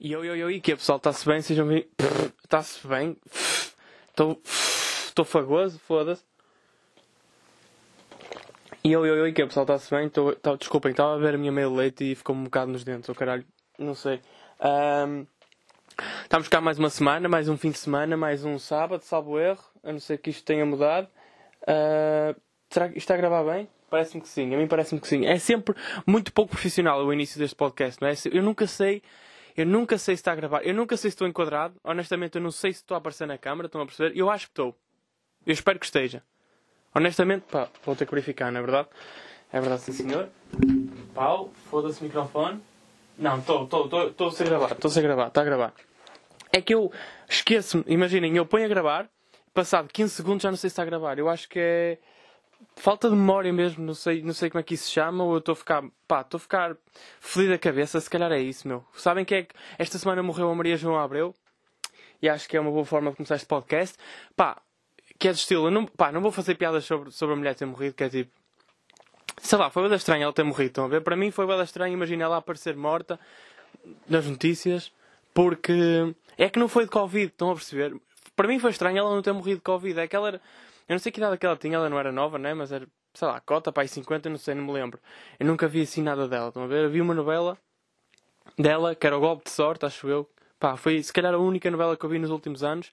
E eu, eu, eu, e que pessoal? Está-se bem? Sejam bem. Está-se bem? Estou. Estou fagoso, foda-se. E eu, eu, eu, e que pessoal? Está-se bem? Tô, tá, desculpem, estava a ver a minha meia leite e ficou-me um bocado nos dentes, o oh, caralho. Não sei. Um, estamos cá mais uma semana, mais um fim de semana, mais um sábado, salvo erro. A não ser que isto tenha mudado. Uh, será que isto está a gravar bem? Parece-me que sim, a mim parece-me que sim. É sempre muito pouco profissional o início deste podcast, não é? Eu nunca sei eu nunca sei se está a gravar. Eu nunca sei se estou enquadrado. Honestamente, eu não sei se estou a aparecer na câmara. Estão a perceber? Eu acho que estou. Eu espero que esteja. Honestamente, pá, vou ter que verificar, não é verdade? É verdade, sim senhor. Pau, foda-se o microfone. Não, estou, estou, estou, estou a ser gravado. Estou a ser gravado, está a gravar. É que eu esqueço-me, imaginem, eu ponho a gravar, passado 15 segundos já não sei se está a gravar. Eu acho que é falta de memória mesmo, não sei, não sei como é que isso se chama, ou eu estou a ficar, pá, estou a ficar feliz da cabeça, se calhar é isso, meu. Sabem que é que esta semana morreu a Maria João Abreu? E acho que é uma boa forma de começar este podcast. Pá, que é de estilo, não, pá, não vou fazer piadas sobre, sobre a mulher ter morrido, que é tipo, sei lá, foi bem estranho ela ter morrido, estão a ver? Para mim foi bem estranho imaginar ela aparecer morta nas notícias, porque é que não foi de Covid, estão a perceber? Para mim foi estranho ela não ter morrido de Covid, é que ela era eu não sei que idade que ela tinha, ela não era nova, né? Mas era, sei lá, cota, pai 50, não sei, não me lembro. Eu nunca vi assim nada dela, estão a ver? Vi uma novela dela, que era o Golpe de Sorte, acho eu. Pá, foi se calhar a única novela que eu vi nos últimos anos.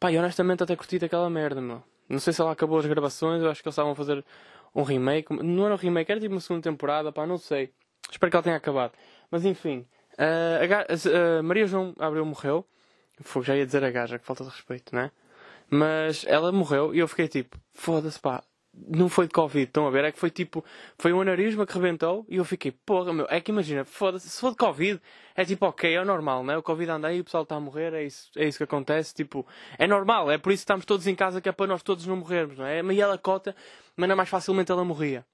Pá, e honestamente até curti daquela merda, meu. Não sei se ela acabou as gravações, eu acho que eles estavam a fazer um remake. Não era um remake, era tipo uma segunda temporada, pá, não sei. Espero que ela tenha acabado. Mas enfim, uh, a, a, Maria João Abreu morreu. Fogo, já ia dizer a gaja, que falta de respeito, né? Mas ela morreu e eu fiquei tipo, foda-se pá, não foi de Covid, estão a ver? É que foi tipo, foi um aneurisma que rebentou e eu fiquei, porra, meu, é que imagina, foda-se, se for de Covid, é tipo, ok, é normal, né? O Covid anda aí, o pessoal está a morrer, é isso, é isso que acontece, tipo, é normal, é por isso que estamos todos em casa que é para nós todos não morrermos, não é? Mas ela cota, mas não mais facilmente ela morria.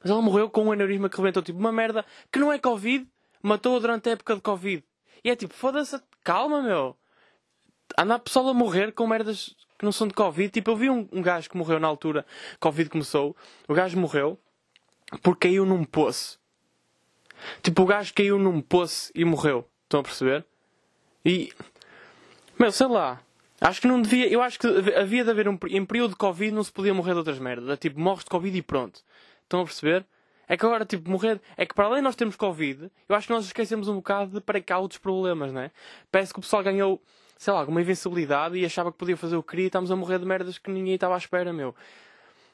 Mas ela morreu com um aneurisma que rebentou, tipo, uma merda que não é Covid, matou durante a época de Covid. E é tipo, foda-se, calma, meu anda a pessoa a morrer com merdas que não são de Covid. Tipo, eu vi um, um gajo que morreu na altura, Covid começou, o gajo morreu porque caiu num poço. Tipo, o gajo caiu num poço e morreu. Estão a perceber? E. Meu, sei lá. Acho que não devia. Eu acho que havia de haver um. Em período de Covid não se podia morrer de outras merdas. É tipo, morres de Covid e pronto. Estão a perceber? É que agora, tipo, morrer. É que para além de nós termos Covid, eu acho que nós esquecemos um bocado de para cá outros problemas, né? Parece que o pessoal ganhou sei lá, alguma invencibilidade e achava que podia fazer o que queria e estamos a morrer de merdas que ninguém estava à espera, meu.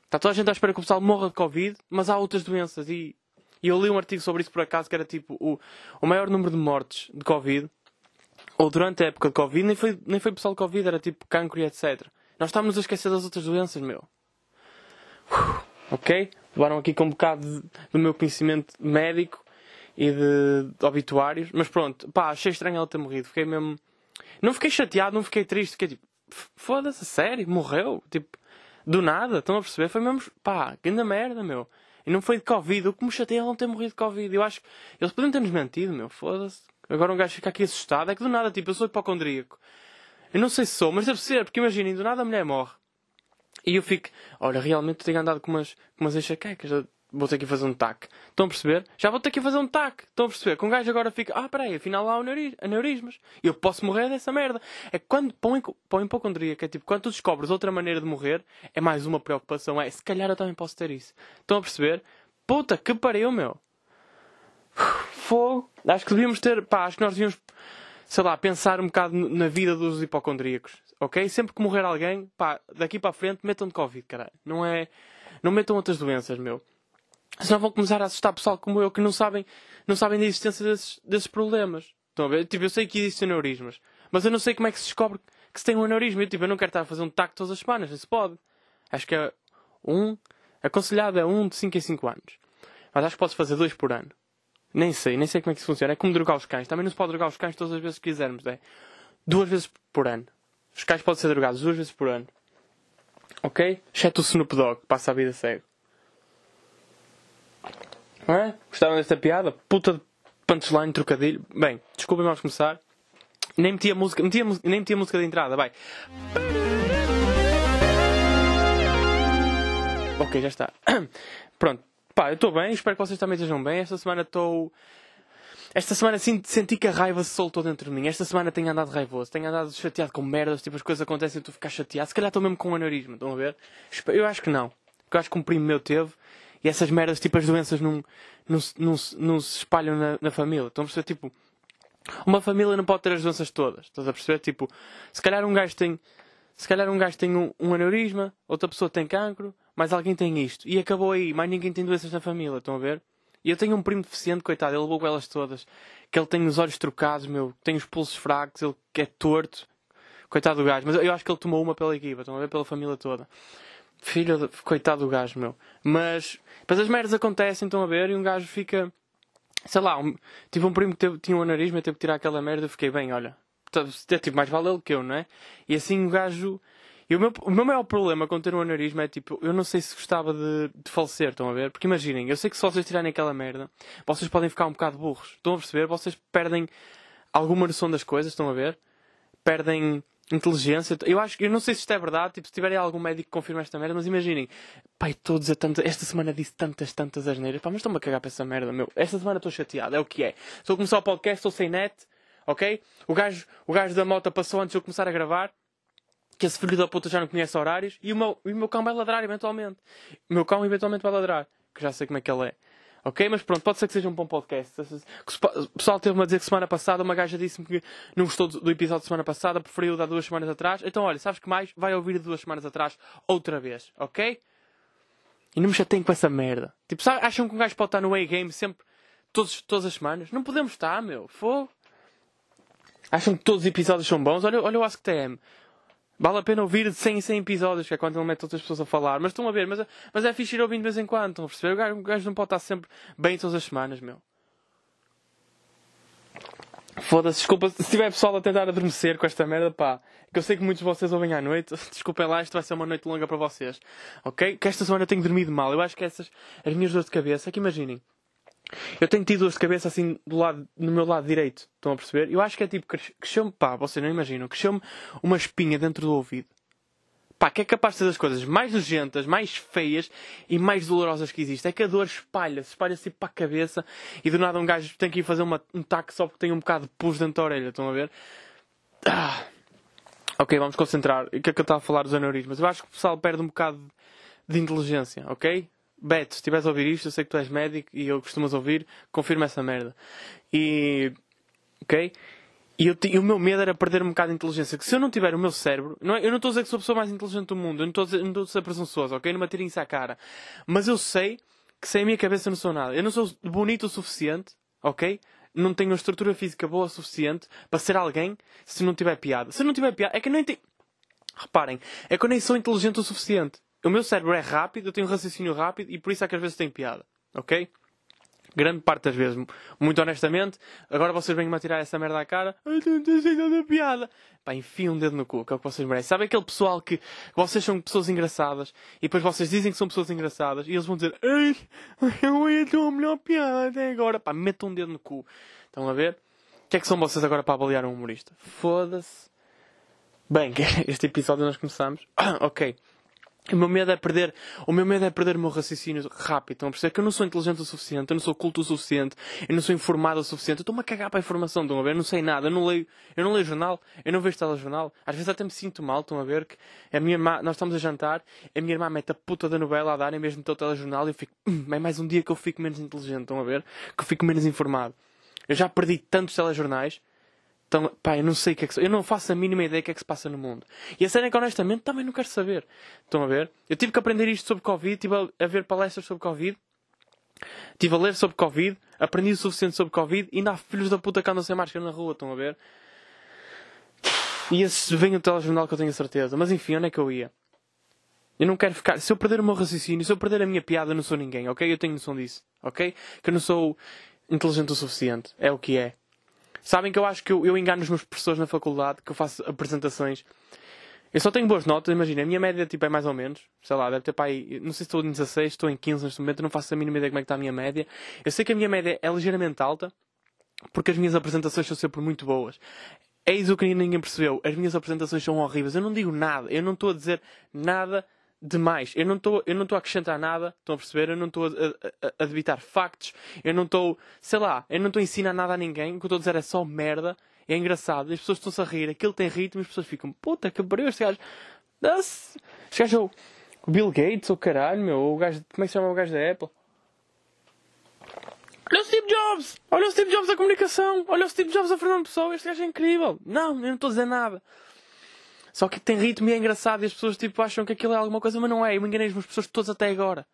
Está toda a gente à espera que o pessoal morra de Covid, mas há outras doenças e, e eu li um artigo sobre isso por acaso que era tipo o, o maior número de mortes de Covid, ou durante a época de Covid, nem foi, nem foi pessoal de Covid, era tipo cancro e etc. Nós estamos a esquecer das outras doenças, meu. Ok? Levaram aqui com um bocado do meu conhecimento médico e de, de obituários, mas pronto, pá, achei estranho ela ter morrido. Fiquei mesmo não fiquei chateado, não fiquei triste. Fiquei tipo, foda-se, sério, morreu. Tipo, do nada, estão a perceber? Foi mesmo, pá, grande merda, meu. E não foi de Covid. O que me chateia é não ter morrido de Covid. Eu acho que eles podiam ter-nos mentido, meu. Foda-se. Agora um gajo fica aqui assustado. É que do nada, tipo, eu sou hipocondríaco. Eu não sei se sou, mas deve ser, porque imaginem, do nada a mulher morre. E eu fico, olha, realmente tenho andado com umas, com umas enxaquecas vou ter que fazer um tac. Estão a perceber? Já vou ter que fazer um tac. Estão a perceber? Com um gajo agora fica, ah, peraí, afinal há aneurismas. Eu posso morrer dessa merda. É quando, para o hipocondríaco, é tipo, quando tu descobres outra maneira de morrer, é mais uma preocupação. É, se calhar eu também posso ter isso. Estão a perceber? Puta, que pariu, meu. Fogo. Acho que devíamos ter, pá, acho que nós devíamos, sei lá, pensar um bocado na vida dos hipocondríacos. Ok? Sempre que morrer alguém, pá, daqui para a frente, metam de Covid, caralho. Não é. Não metam outras doenças, meu. Senão vão começar a assustar pessoal como eu que não sabem, não sabem da existência desses, desses problemas. Estão a ver? Tipo, eu sei que existem aneurismas, mas eu não sei como é que se descobre que se tem um aneurisma. Eu, tipo, eu não quero estar a fazer um tacto todas as semanas, isso pode. Acho que é um, aconselhado é um de 5 em 5 anos. Mas acho que podes fazer dois por ano. Nem sei, nem sei como é que isso funciona. É como drogar os cães. Também não se pode drogar os cães todas as vezes que quisermos, é? Duas vezes por ano. Os cães podem ser drogados duas vezes por ano. Ok? Exceto o Snoop Dogg, passa a vida cego. Não é? Gostaram desta piada? Puta de punchline, trocadilho. Bem, desculpem, vamos começar. Nem meti a música, nem meti música de entrada, vai. Ok, já está. Pronto. Pá, eu estou bem, espero que vocês também estejam bem. Esta semana estou. esta semana senti que a raiva se soltou dentro de mim. Esta semana tenho andado raivoso, tenho andado chateado com merdas, tipo as coisas acontecem e tu ficas chateado. Se calhar estou mesmo com um aneurisma, estão a ver? Eu acho que não. Porque eu acho que um primo meu teve e essas merdas, tipo as doenças, não, não, não, não se espalham na, na família. Estão a perceber? Tipo, uma família não pode ter as doenças todas. Estás a perceber? Tipo, se calhar um gajo tem. Se calhar um gajo tem um, um aneurisma, outra pessoa tem cancro, mas alguém tem isto. E acabou aí, mais ninguém tem doenças na família, estão a ver? E eu tenho um primo deficiente, coitado, ele levou com elas todas. Que ele tem os olhos trocados, meu, tem os pulsos fracos, ele é torto. Coitado do gajo. Mas eu acho que ele tomou uma pela equipa, estão a ver? Pela família toda. Filho, de... coitado do gajo, meu. Mas, mas as merdas acontecem, estão a ver? E um gajo fica. Sei lá, um... tive um primo que teve... tinha um aneurisma teve que tirar aquela merda. Eu fiquei bem, olha. Tipo, mais vale ele que eu, não é? E assim o gajo e o meu, o meu maior problema com ter um aneurisma é tipo, eu não sei se gostava de, de falecer, estão a ver? Porque imaginem, eu sei que se vocês tirarem aquela merda, vocês podem ficar um bocado burros. Estão a perceber? Vocês perdem alguma noção das coisas, estão a ver? Perdem inteligência. Eu acho eu não sei se isto é verdade, tipo, se tiverem algum médico que confirme esta merda, mas imaginem, pai, estou a tantas, esta semana disse tantas, tantas asneiras, pá, mas estou-me a cagar para essa merda, meu. Esta semana estou chateado, é o que é. Estou a começar o podcast, estou sem net, ok? O gajo, o gajo da moto passou antes de eu começar a gravar que esse filho da puta já não conhece horários e o meu, e o meu cão vai ladrar eventualmente. O meu cão eventualmente vai ladrar, que já sei como é que ele é. Ok? Mas pronto, pode ser que seja um bom podcast. O pessoal teve-me a dizer que semana passada uma gaja disse-me que não gostou do episódio de semana passada, preferiu dar duas semanas atrás. Então, olha, sabes que mais? Vai ouvir duas semanas atrás outra vez, ok? E não me chateiem com essa merda. Tipo, sabe, acham que um gajo pode estar no A-Game sempre, todos, todas as semanas? Não podemos estar, meu. Fogo. Acham que todos os episódios são bons? Olha, olha o AskTM. Vale a pena ouvir de 100 em 100 episódios, que é quando ele mete outras pessoas a falar. Mas estão a ver, mas, mas é fixe ir ouvindo de vez em quando, estão a perceber? O gajo, o gajo não pode estar sempre bem todas as semanas, meu. Foda-se, desculpa se tiver pessoal a tentar adormecer com esta merda, pá. Que eu sei que muitos de vocês ouvem à noite. Desculpem lá, isto vai ser uma noite longa para vocês. Ok? Que esta semana eu tenho dormido mal. Eu acho que essas, as minhas dores de cabeça, é que imaginem. Eu tenho tido dores de cabeça assim do lado, no meu lado direito. Estão a perceber? Eu acho que é tipo, cresceu-me, pá, vocês não imaginam, cresceu-me uma espinha dentro do ouvido. Pá, que é capaz de ser das coisas mais nojentas, mais feias e mais dolorosas que existe. É que a dor espalha-se, espalha-se para a cabeça e do nada um gajo tem que ir fazer uma, um taque só porque tem um bocado de pus dentro da orelha. Estão a ver? Ah. Ok, vamos concentrar. O que é que eu estava a falar dos aneurismas? Eu acho que o pessoal perde um bocado de inteligência, ok? Beto, se estiveres a ouvir isto, eu sei que tu és médico e eu costumas ouvir, confirma essa merda. E. Ok? E, eu, e o meu medo era perder um bocado de inteligência. Que se eu não tiver o meu cérebro. Não é, eu não estou a dizer que sou a pessoa mais inteligente do mundo. Eu não estou a ser presunçoso, ok? Não me atirem isso à cara. Mas eu sei que sem a minha cabeça não sou nada. Eu não sou bonito o suficiente, ok? Não tenho uma estrutura física boa o suficiente para ser alguém se não tiver piada. Se não tiver piada, é que nem tenho. Reparem, é que eu nem sou inteligente o suficiente o meu cérebro é rápido, eu tenho um raciocínio rápido e por isso é que às vezes tem piada. Ok? Grande parte das vezes, muito honestamente, agora vocês vêm-me a tirar essa merda à cara. Ai, não sei nada piada. Pá, enfia um dedo no cu, que é o que vocês merecem. Sabe aquele pessoal que vocês são pessoas engraçadas e depois vocês dizem que são pessoas engraçadas e eles vão dizer Ai, eu ia ter uma melhor piada até agora. Pá, metam um dedo no cu. Estão a ver? O que é que são vocês agora para avaliar um humorista? Foda-se. Bem, este episódio nós começamos. ok. O meu medo é perder, o meu medo é perder o meu raciocínio rápido. Estão a perceber que eu não sou inteligente o suficiente, eu não sou culto o suficiente, eu não sou informado o suficiente. Eu estou-me a cagar para a informação, estão a ver? Eu não sei nada, eu não leio, eu não leio jornal, eu não vejo telejornal. Às vezes até me sinto mal, estão a ver? Que a minha irmã, nós estamos a jantar, a minha irmã mete a puta da novela a dar em mesmo o telejornal e eu fico, hum, é mais um dia que eu fico menos inteligente, estão a ver? Que eu fico menos informado. Eu já perdi tantos telejornais então, pá, eu não sei o que é que se... Eu não faço a mínima ideia do que é que se passa no mundo. E a cena é que, honestamente, também não quero saber. Estão a ver? Eu tive que aprender isto sobre Covid, tive a, ver palestras sobre Covid, tive a ler sobre Covid, aprendi o suficiente sobre Covid e ainda há filhos da puta que andam sem máscara na rua, estão a ver? E esse vem o telejornal que eu tenho certeza. Mas enfim, onde é que eu ia? Eu não quero ficar. Se eu perder o meu raciocínio, se eu perder a minha piada, eu não sou ninguém, ok? Eu tenho noção disso, ok? Que eu não sou inteligente o suficiente. É o que é. Sabem que eu acho que eu, eu engano os meus professores na faculdade, que eu faço apresentações. Eu só tenho boas notas, imagina, a minha média tipo, é mais ou menos, sei lá, deve ter para aí, não sei se estou em 16, estou em 15 neste momento, não faço a mínima ideia como é que está a minha média. Eu sei que a minha média é ligeiramente alta, porque as minhas apresentações são sempre muito boas. Eis o que ninguém percebeu, as minhas apresentações são horríveis, eu não digo nada, eu não estou a dizer nada demais. Eu não estou a acrescentar nada, estão a perceber? Eu não estou a, a, a debitar factos, eu não estou, sei lá, eu não estou a ensinar nada a ninguém. O que eu estou a dizer é só merda. É engraçado, as pessoas estão-se a rir, aquilo tem ritmo, as pessoas ficam, puta que pariu, este gajo. Este gajo é o Bill Gates, o caralho, meu, o gajo, como é que se chama o gajo da Apple? Olha o Steve Jobs! Olha o Steve Jobs da comunicação! Olha o Steve Jobs da Fernando Pessoa! Este gajo é incrível! Não, eu não estou a dizer nada. Só que tem ritmo e é engraçado e as pessoas tipo, acham que aquilo é alguma coisa, mas não é. Eu me enganei as pessoas todas até agora.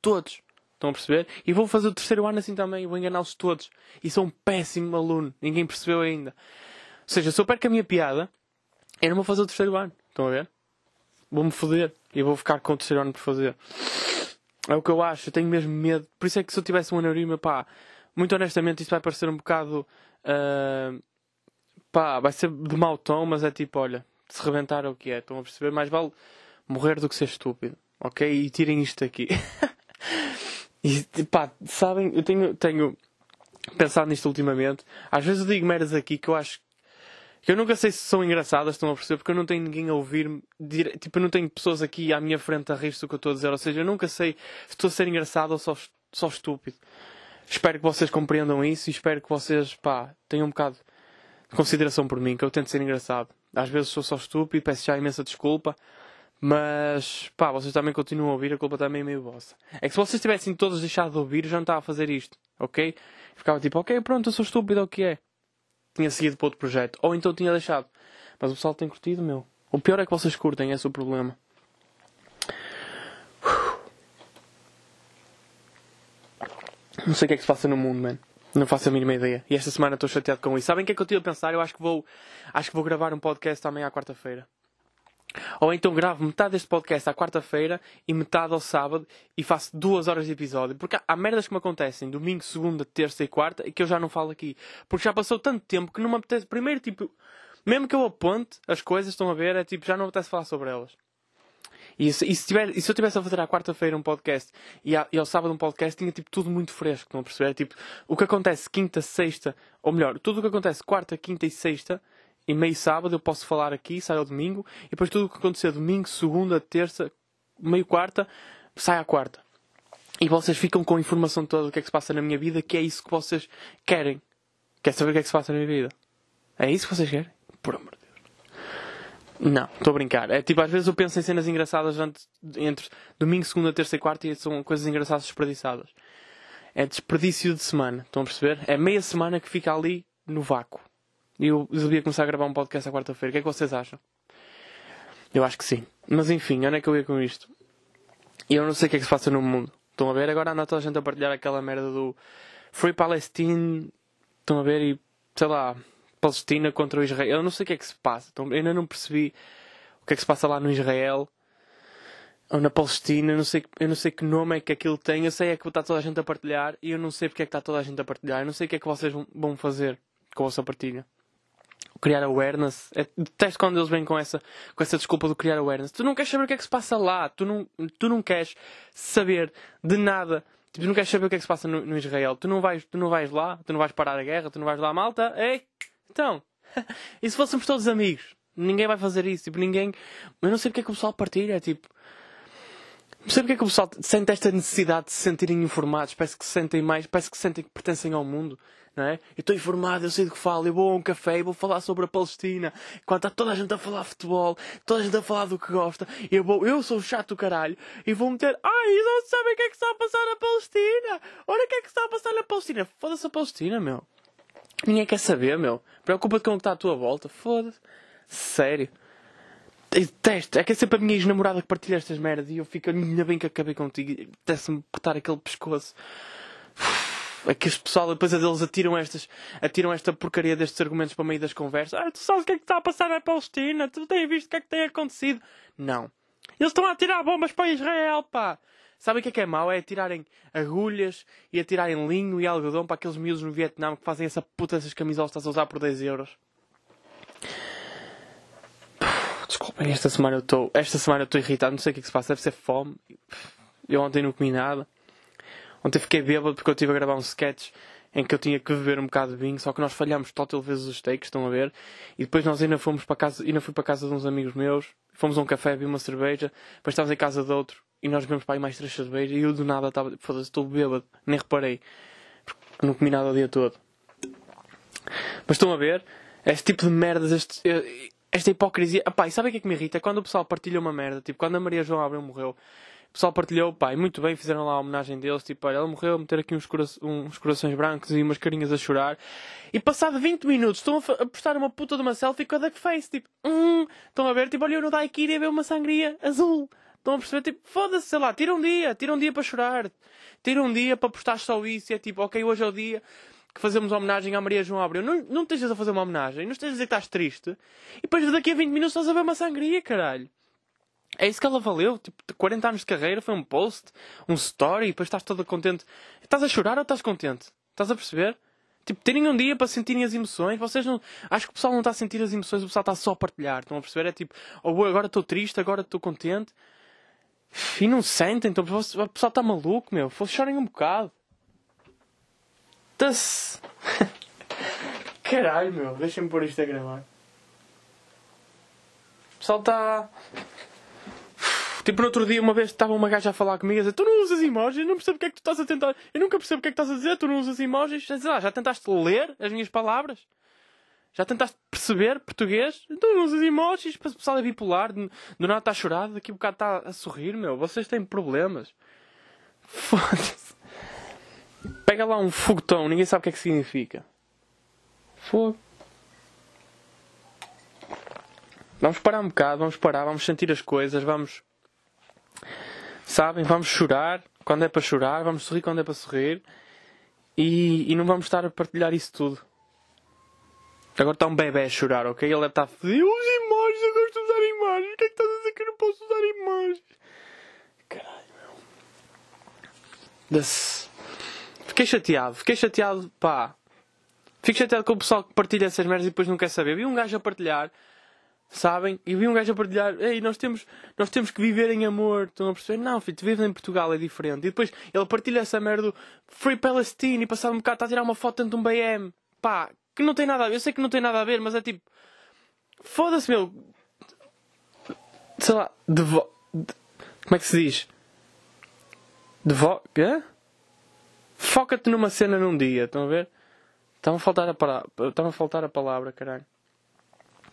Todos. Estão a perceber? E vou fazer o terceiro ano assim também. Vou enganá-los todos. E sou um péssimo aluno. Ninguém percebeu ainda. Ou seja, se eu perco a minha piada, eu não vou fazer o terceiro ano. Estão a ver? Vou-me foder. E vou ficar com o terceiro ano por fazer. É o que eu acho, eu tenho mesmo medo. Por isso é que se eu tivesse um aneurisma, pá, muito honestamente, isto vai parecer um bocado. Uh, pá, vai ser de mau tom, mas é tipo, olha, se rebentar o que é, estão a perceber? Mais vale morrer do que ser estúpido, ok? E tirem isto aqui. e pá, sabem, eu tenho, tenho pensado nisto ultimamente. Às vezes eu digo merdas aqui que eu acho que eu nunca sei se são engraçadas, estão a perceber, porque eu não tenho ninguém a ouvir-me. Tipo, eu não tenho pessoas aqui à minha frente a rir-se do que eu estou a dizer. Ou seja, eu nunca sei se estou a ser engraçado ou só, só estúpido. Espero que vocês compreendam isso e espero que vocês, pá, tenham um bocado de consideração por mim, que eu tento ser engraçado. Às vezes sou só estúpido, peço já imensa desculpa. Mas, pá, vocês também continuam a ouvir, a culpa também é meio vossa. É que se vocês tivessem todos deixado de ouvir, eu já não estava a fazer isto, ok? Ficava tipo, ok, pronto, eu sou estúpido, é o que é tinha seguido para outro projeto. Ou então tinha deixado. Mas o pessoal tem curtido, meu. O pior é que vocês curtem, esse é o problema. Não sei o que é que se passa no mundo, man. Não faço a mínima ideia. E esta semana estou chateado com isso. Sabem o que é que eu estive a pensar? Eu acho que vou, acho que vou gravar um podcast amanhã à quarta-feira. Ou então gravo metade deste podcast à quarta-feira e metade ao sábado e faço duas horas de episódio. Porque há merdas que me acontecem domingo, segunda, terça e quarta e que eu já não falo aqui. Porque já passou tanto tempo que não me apetece. Primeiro, tipo, mesmo que eu aponte as coisas, estão a ver, é tipo, já não me apetece falar sobre elas. E se, e se, tiver, e se eu tivesse a fazer à quarta-feira um podcast e, e, ao sábado um podcast, tinha tipo tudo muito fresco, a perceber? Tipo, o que acontece quinta, sexta, ou melhor, tudo o que acontece quarta, quinta e sexta e meio sábado eu posso falar aqui, sai ao domingo, e depois tudo o que acontecer domingo, segunda, terça, meio quarta, sai à quarta. E vocês ficam com a informação toda do que é que se passa na minha vida, que é isso que vocês querem. Quer saber o que é que se passa na minha vida? É isso que vocês querem? Por amor de Deus. Não, estou a brincar. É tipo, às vezes eu penso em cenas engraçadas entre domingo, segunda, terça e quarta e são coisas engraçadas desperdiçadas. É desperdício de semana, estão a perceber? É meia semana que fica ali no vácuo. E eu devia começar a gravar um podcast à quarta-feira. O que é que vocês acham? Eu acho que sim. Mas enfim, onde é que eu ia com isto? Eu não sei o que é que se passa no mundo. Estão a ver? Agora anda toda a gente a partilhar aquela merda do Free Palestine. Estão a ver? E sei lá, Palestina contra o Israel. Eu não sei o que é que se passa. Eu ainda não percebi o que é que se passa lá no Israel ou na Palestina. Eu não sei, eu não sei que nome é que aquilo tem. Eu sei é que está toda a gente a partilhar e eu não sei porque é que está toda a gente a partilhar. Eu não sei o que é que vocês vão fazer com a vossa partilha criar awareness. É, detesto quando eles vêm com essa, com essa desculpa de criar awareness. Tu não queres saber o que é que se passa lá. Tu não, tu não queres saber de nada. Tipo, tu não queres saber o que é que se passa no, no, Israel. Tu não, vais, tu não vais lá. Tu não vais parar a guerra. Tu não vais lá, malta. Ei, então. e se fôssemos todos amigos? Ninguém vai fazer isso. Tipo, ninguém... Eu não sei porque é que o pessoal partilha. Tipo... Não sei porque é que o pessoal sente esta necessidade de se sentirem informados. Parece que se sentem mais... Parece que sentem que pertencem ao mundo não é? Eu estou informado, eu sei do que falo, eu vou a um café e vou falar sobre a Palestina, enquanto está toda a gente a falar futebol, toda a gente a falar do que gosta, eu vou, eu sou chato do caralho, e vou meter, ai, não sabem o que é que está a passar na Palestina, olha o que é que está a passar na Palestina, foda-se a Palestina, meu. Ninguém quer saber, meu. Preocupa-te com o que está à tua volta, foda-se. Sério. Detesto. É que é sempre a minha ex-namorada que partilha estas merdas e eu fico, ainda bem que acabei contigo. Desce-me cortar aquele pescoço. É que os pessoal depois deles atiram estas, atiram esta porcaria destes argumentos para o meio das conversas. Ah, tu sabes o que é que está a passar na Palestina? Tu tens visto o que é que tem acontecido? Não. Eles estão a atirar bombas para Israel, pá. Sabe o que é que é mau? É atirarem agulhas e atirarem linho e algodão para aqueles miúdos no Vietnã que fazem essa puta dessas camisolas que estás a usar por 10 euros. Desculpem, esta semana eu estou. Esta semana eu estou irritado, não sei o que é que se passa, deve ser fome. Eu ontem não comi nada. Ontem fiquei bêbado porque eu estive a gravar um sketch em que eu tinha que beber um bocado de vinho, só que nós falhámos total vezes os steaks, estão a ver? E depois nós ainda fomos para casa, ainda fui para casa de uns amigos meus, fomos a um café, vi uma cerveja, depois estávamos em casa de outro e nós bebemos para aí mais três cervejas e eu do nada estava, foda-se, estou bêbado, nem reparei, porque não comi nada o dia todo. Mas estão a ver? Este tipo de merdas, este, esta hipocrisia. Epá, e sabe o que é que me irrita? É quando o pessoal partilha uma merda, tipo, quando a Maria João Abreu morreu, o pessoal partilhou, e muito bem, fizeram lá a homenagem deles, tipo, olha, ela morreu, meter aqui uns, cora uns corações brancos e umas carinhas a chorar. E passado 20 minutos estão a, a postar uma puta de uma selfie com a duckface, tipo, hum, estão a ver, tipo, olha, eu no Daikiri a ver uma sangria azul. Estão a perceber, tipo, foda-se, sei lá, tira um dia, tira um dia para chorar, tira um dia para postar só isso, e é tipo, ok, hoje é o dia que fazemos homenagem à Maria João Abreu. Não, não estejas a fazer uma homenagem, não estejas a dizer que estás triste, e depois daqui a 20 minutos estás a ver uma sangria, caralho. É isso que ela valeu, tipo, 40 anos de carreira, foi um post, um story, e depois estás toda contente. Estás a chorar ou estás contente? Estás a perceber? Tipo, terem um dia para sentirem as emoções. Vocês não. Acho que o pessoal não está a sentir as emoções, o pessoal está só a partilhar. Estão a perceber? É tipo, ou oh, agora estou triste, agora estou contente. E não sentem, então o pessoal está maluco, meu. Fosse chorem um bocado. Tá-se. Caralho, meu. Deixem-me pôr isto a gravar. O pessoal está. Tipo, no outro dia, uma vez estava uma gaja a falar comigo a dizer: Tu não usas emojis, não percebo o que é que tu estás a tentar. Eu nunca percebo o que é que estás a dizer, tu não usas emojis. Já, lá, já tentaste ler as minhas palavras? Já tentaste perceber português? Tu não usas emojis, o pessoal é bipolar, do nada está a chorar, daqui a bocado está a sorrir, meu. Vocês têm problemas. Foda-se. Pega lá um foguetão, ninguém sabe o que é que significa. Fogo. Vamos parar um bocado, vamos parar, vamos sentir as coisas, vamos Sabem? Vamos chorar quando é para chorar, vamos sorrir quando é para sorrir e, e não vamos estar a partilhar isso tudo. Agora está um bebê a chorar, ok? Ele deve estar dizer: Os imagens, eu gosto de usar imagens. O que é que estás a dizer que eu não posso usar imagens? Caralho, meu. Fiquei chateado, fiquei chateado, pá. Fico chateado com o pessoal que partilha essas merdas e depois não quer saber. Vi um gajo a partilhar Sabem? E vi um gajo a partilhar, ei, nós temos, nós temos que viver em amor. Estão a perceber? Não, filho, tu vives em Portugal, é diferente. E depois ele partilha essa merda do Free Palestine e passado um bocado está a tirar uma foto dentro de um BM. Pá, que não tem nada a ver. Eu sei que não tem nada a ver, mas é tipo. Foda-se, meu. Sei lá, devo... De... Como é que se diz? Devo... Quê? Foca-te numa cena num dia, estão a ver? Estão a faltar a palavra. Estão a faltar a palavra, caralho.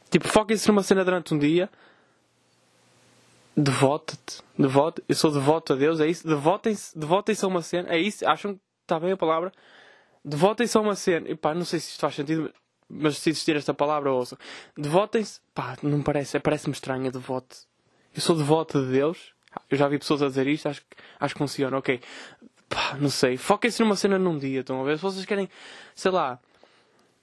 Tipo, foquem-se numa cena durante um dia. Devota-te. Devota. Eu sou devoto a Deus, é isso? Devotem-se devotem a uma cena. É isso? Acham que está bem a palavra? Devotem-se a uma cena. E pá, não sei se isto faz sentido, mas se existir esta palavra, ouçam. Devotem-se. Pá, não parece. Parece-me estranho devoto. Eu sou devoto de Deus. Eu já vi pessoas a dizer isto, acho, acho que funciona. Ok. Pá, não sei. Foquem-se numa cena num dia, estão a ver? Se vocês querem, sei lá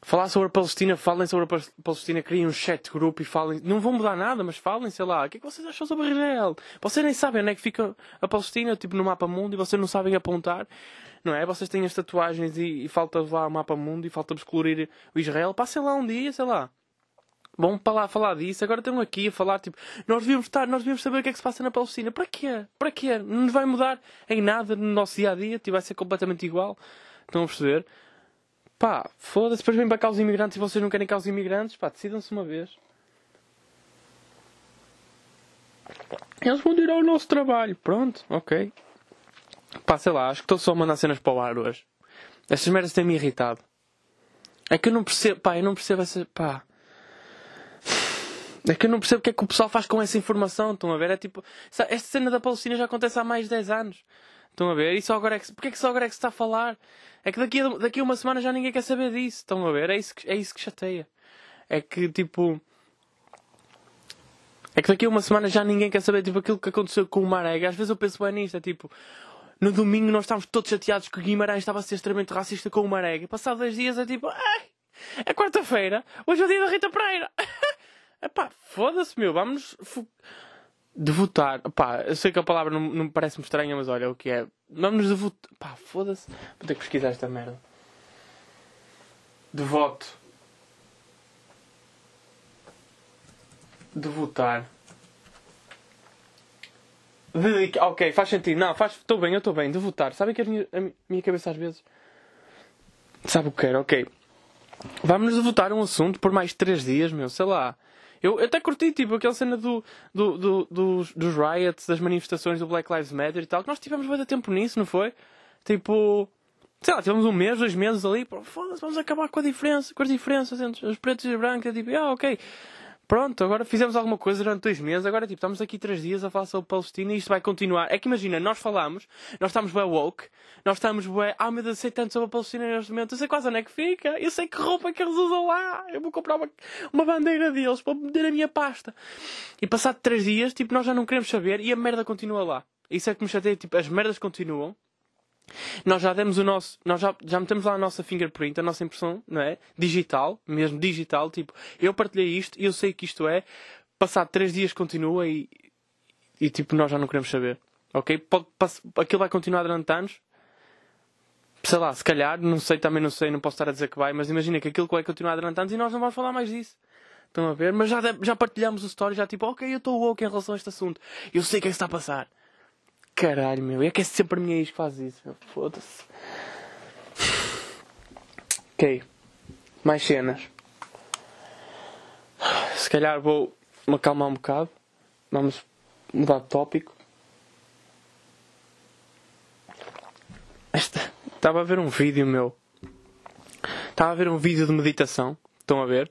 falar sobre a Palestina, falem sobre a Palestina, criem um chat grupo e falem. Não vão mudar nada, mas falem, sei lá, o que é que vocês acham sobre Israel? Vocês nem sabem onde é que fica a Palestina, tipo no mapa mundo, e vocês não sabem apontar, não é? Vocês têm as tatuagens e, e falta lá o mapa mundo e falta descolorir o Israel. Passem lá um dia, sei lá. Vão para lá falar disso, agora estão aqui a falar, tipo, nós devíamos estar, nós devíamos saber o que é que se passa na Palestina. Para quê? Para quê? Não nos vai mudar em nada no nosso dia a dia, tipo, vai ser completamente igual. Estão a perceber? Pá, foda-se, depois vem para cá os imigrantes e vocês não querem cá os imigrantes, pá, decidam-se uma vez. Eles vão tirar o nosso trabalho, pronto, ok. Pá, sei lá, acho que estou só a mandar cenas para o ar hoje. Estas merdas têm-me irritado. É que eu não percebo, pá, eu não percebo essa, pá. É que eu não percebo o que é que o pessoal faz com essa informação, estão a ver? É tipo, esta cena da Palestina já acontece há mais de 10 anos. Estão a ver? E só agora é que, porque é que só agora é que se está a falar? É que daqui a, daqui a uma semana já ninguém quer saber disso. Estão a ver? É isso, que, é isso que chateia. É que tipo. É que daqui a uma semana já ninguém quer saber tipo, aquilo que aconteceu com o Marega. Às vezes eu penso bem nisto. É tipo. No domingo nós estávamos todos chateados que o Guimarães estava a ser extremamente racista com o Marega. Passado dois dias é tipo. Ai, é quarta-feira. Hoje é o dia da Rita Pereira. Epá, foda-se, meu. Vamos de votar. Pá, eu sei que a palavra não, não parece-me estranha, mas olha o que é. Vamos de votar. Pá, foda-se. Vou ter que pesquisar esta merda. De voto. De votar. De, ok, faz sentido. Não, faz. Estou bem, eu estou bem. De votar. Sabem que a minha, a minha cabeça às vezes. Sabe o que era? Ok. Vamos votar um assunto por mais 3 dias, meu, sei lá. Eu até curti, tipo, aquela cena do, do, do, dos, dos riots, das manifestações do Black Lives Matter e tal, que nós tivemos muito tempo nisso, não foi? Tipo, sei lá, tivemos um mês, dois meses ali, foda-se, vamos acabar com a diferença, com as diferenças entre os pretos e os brancos, é tipo, ah, ok. Pronto, agora fizemos alguma coisa durante dois meses, agora tipo, estamos aqui três dias a falar sobre Palestina e isto vai continuar. É que imagina, nós falamos, nós estamos bem woke, nós estamos bem, ah meu Deus, sei tanto sobre a Palestina neste momento, eu sei quase onde é que fica, eu sei que roupa é que eles usam lá, eu vou comprar uma, uma bandeira deles para meter na minha pasta. E passado três dias, tipo, nós já não queremos saber e a merda continua lá. Isso é que me chateia, tipo, as merdas continuam nós já demos o nosso, nós já, já metemos lá a nossa fingerprint, a nossa impressão, não é? Digital, mesmo digital, tipo, eu partilhei isto, eu sei que isto é, passado três dias continua e, e tipo, nós já não queremos saber. Ok? Pode, aquilo vai continuar durante anos. Sei lá, se calhar, não sei, também não sei, não posso estar a dizer que vai, mas imagina que aquilo vai continuar durante anos e nós não vamos falar mais disso. Estão a ver? Mas já, já partilhamos o story, já tipo, ok, eu estou woke em relação a este assunto. Eu sei o que é que está a passar. Caralho, meu. É que é sempre a minha ex que faz isso, meu. Foda-se. Ok. Mais cenas. Se calhar vou me acalmar um bocado. Vamos mudar de tópico. Esta... Estava a ver um vídeo meu. Estava a ver um vídeo de meditação. Estão a ver?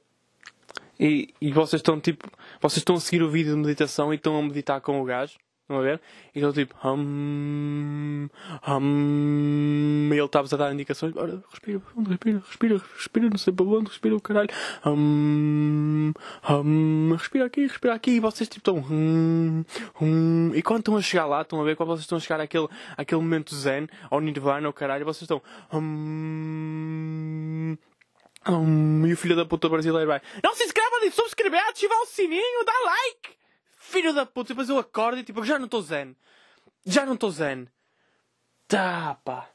E, e vocês estão tipo. Vocês estão a seguir o vídeo de meditação e estão a meditar com o gajo. Estão a ver? E tipo, hum, hum, e ele estava a dar indicações, ora, respira, respira, respira, respira, não sei para onde, respira o caralho, hum, hum, respira aqui, respira aqui, e vocês tipo estão, hum, hum, e quando estão a chegar lá, estão a ver, quando vocês estão a chegar àquele, àquele momento zen, ao nirvana, ao caralho, vocês estão, hum, hum, e o filho da puta brasileiro vai, não se inscreva, subscrever, ativar o sininho, dá like! Filho da puta, depois eu acordo e tipo, já não estou zen. Já não estou zen. Tá, pá.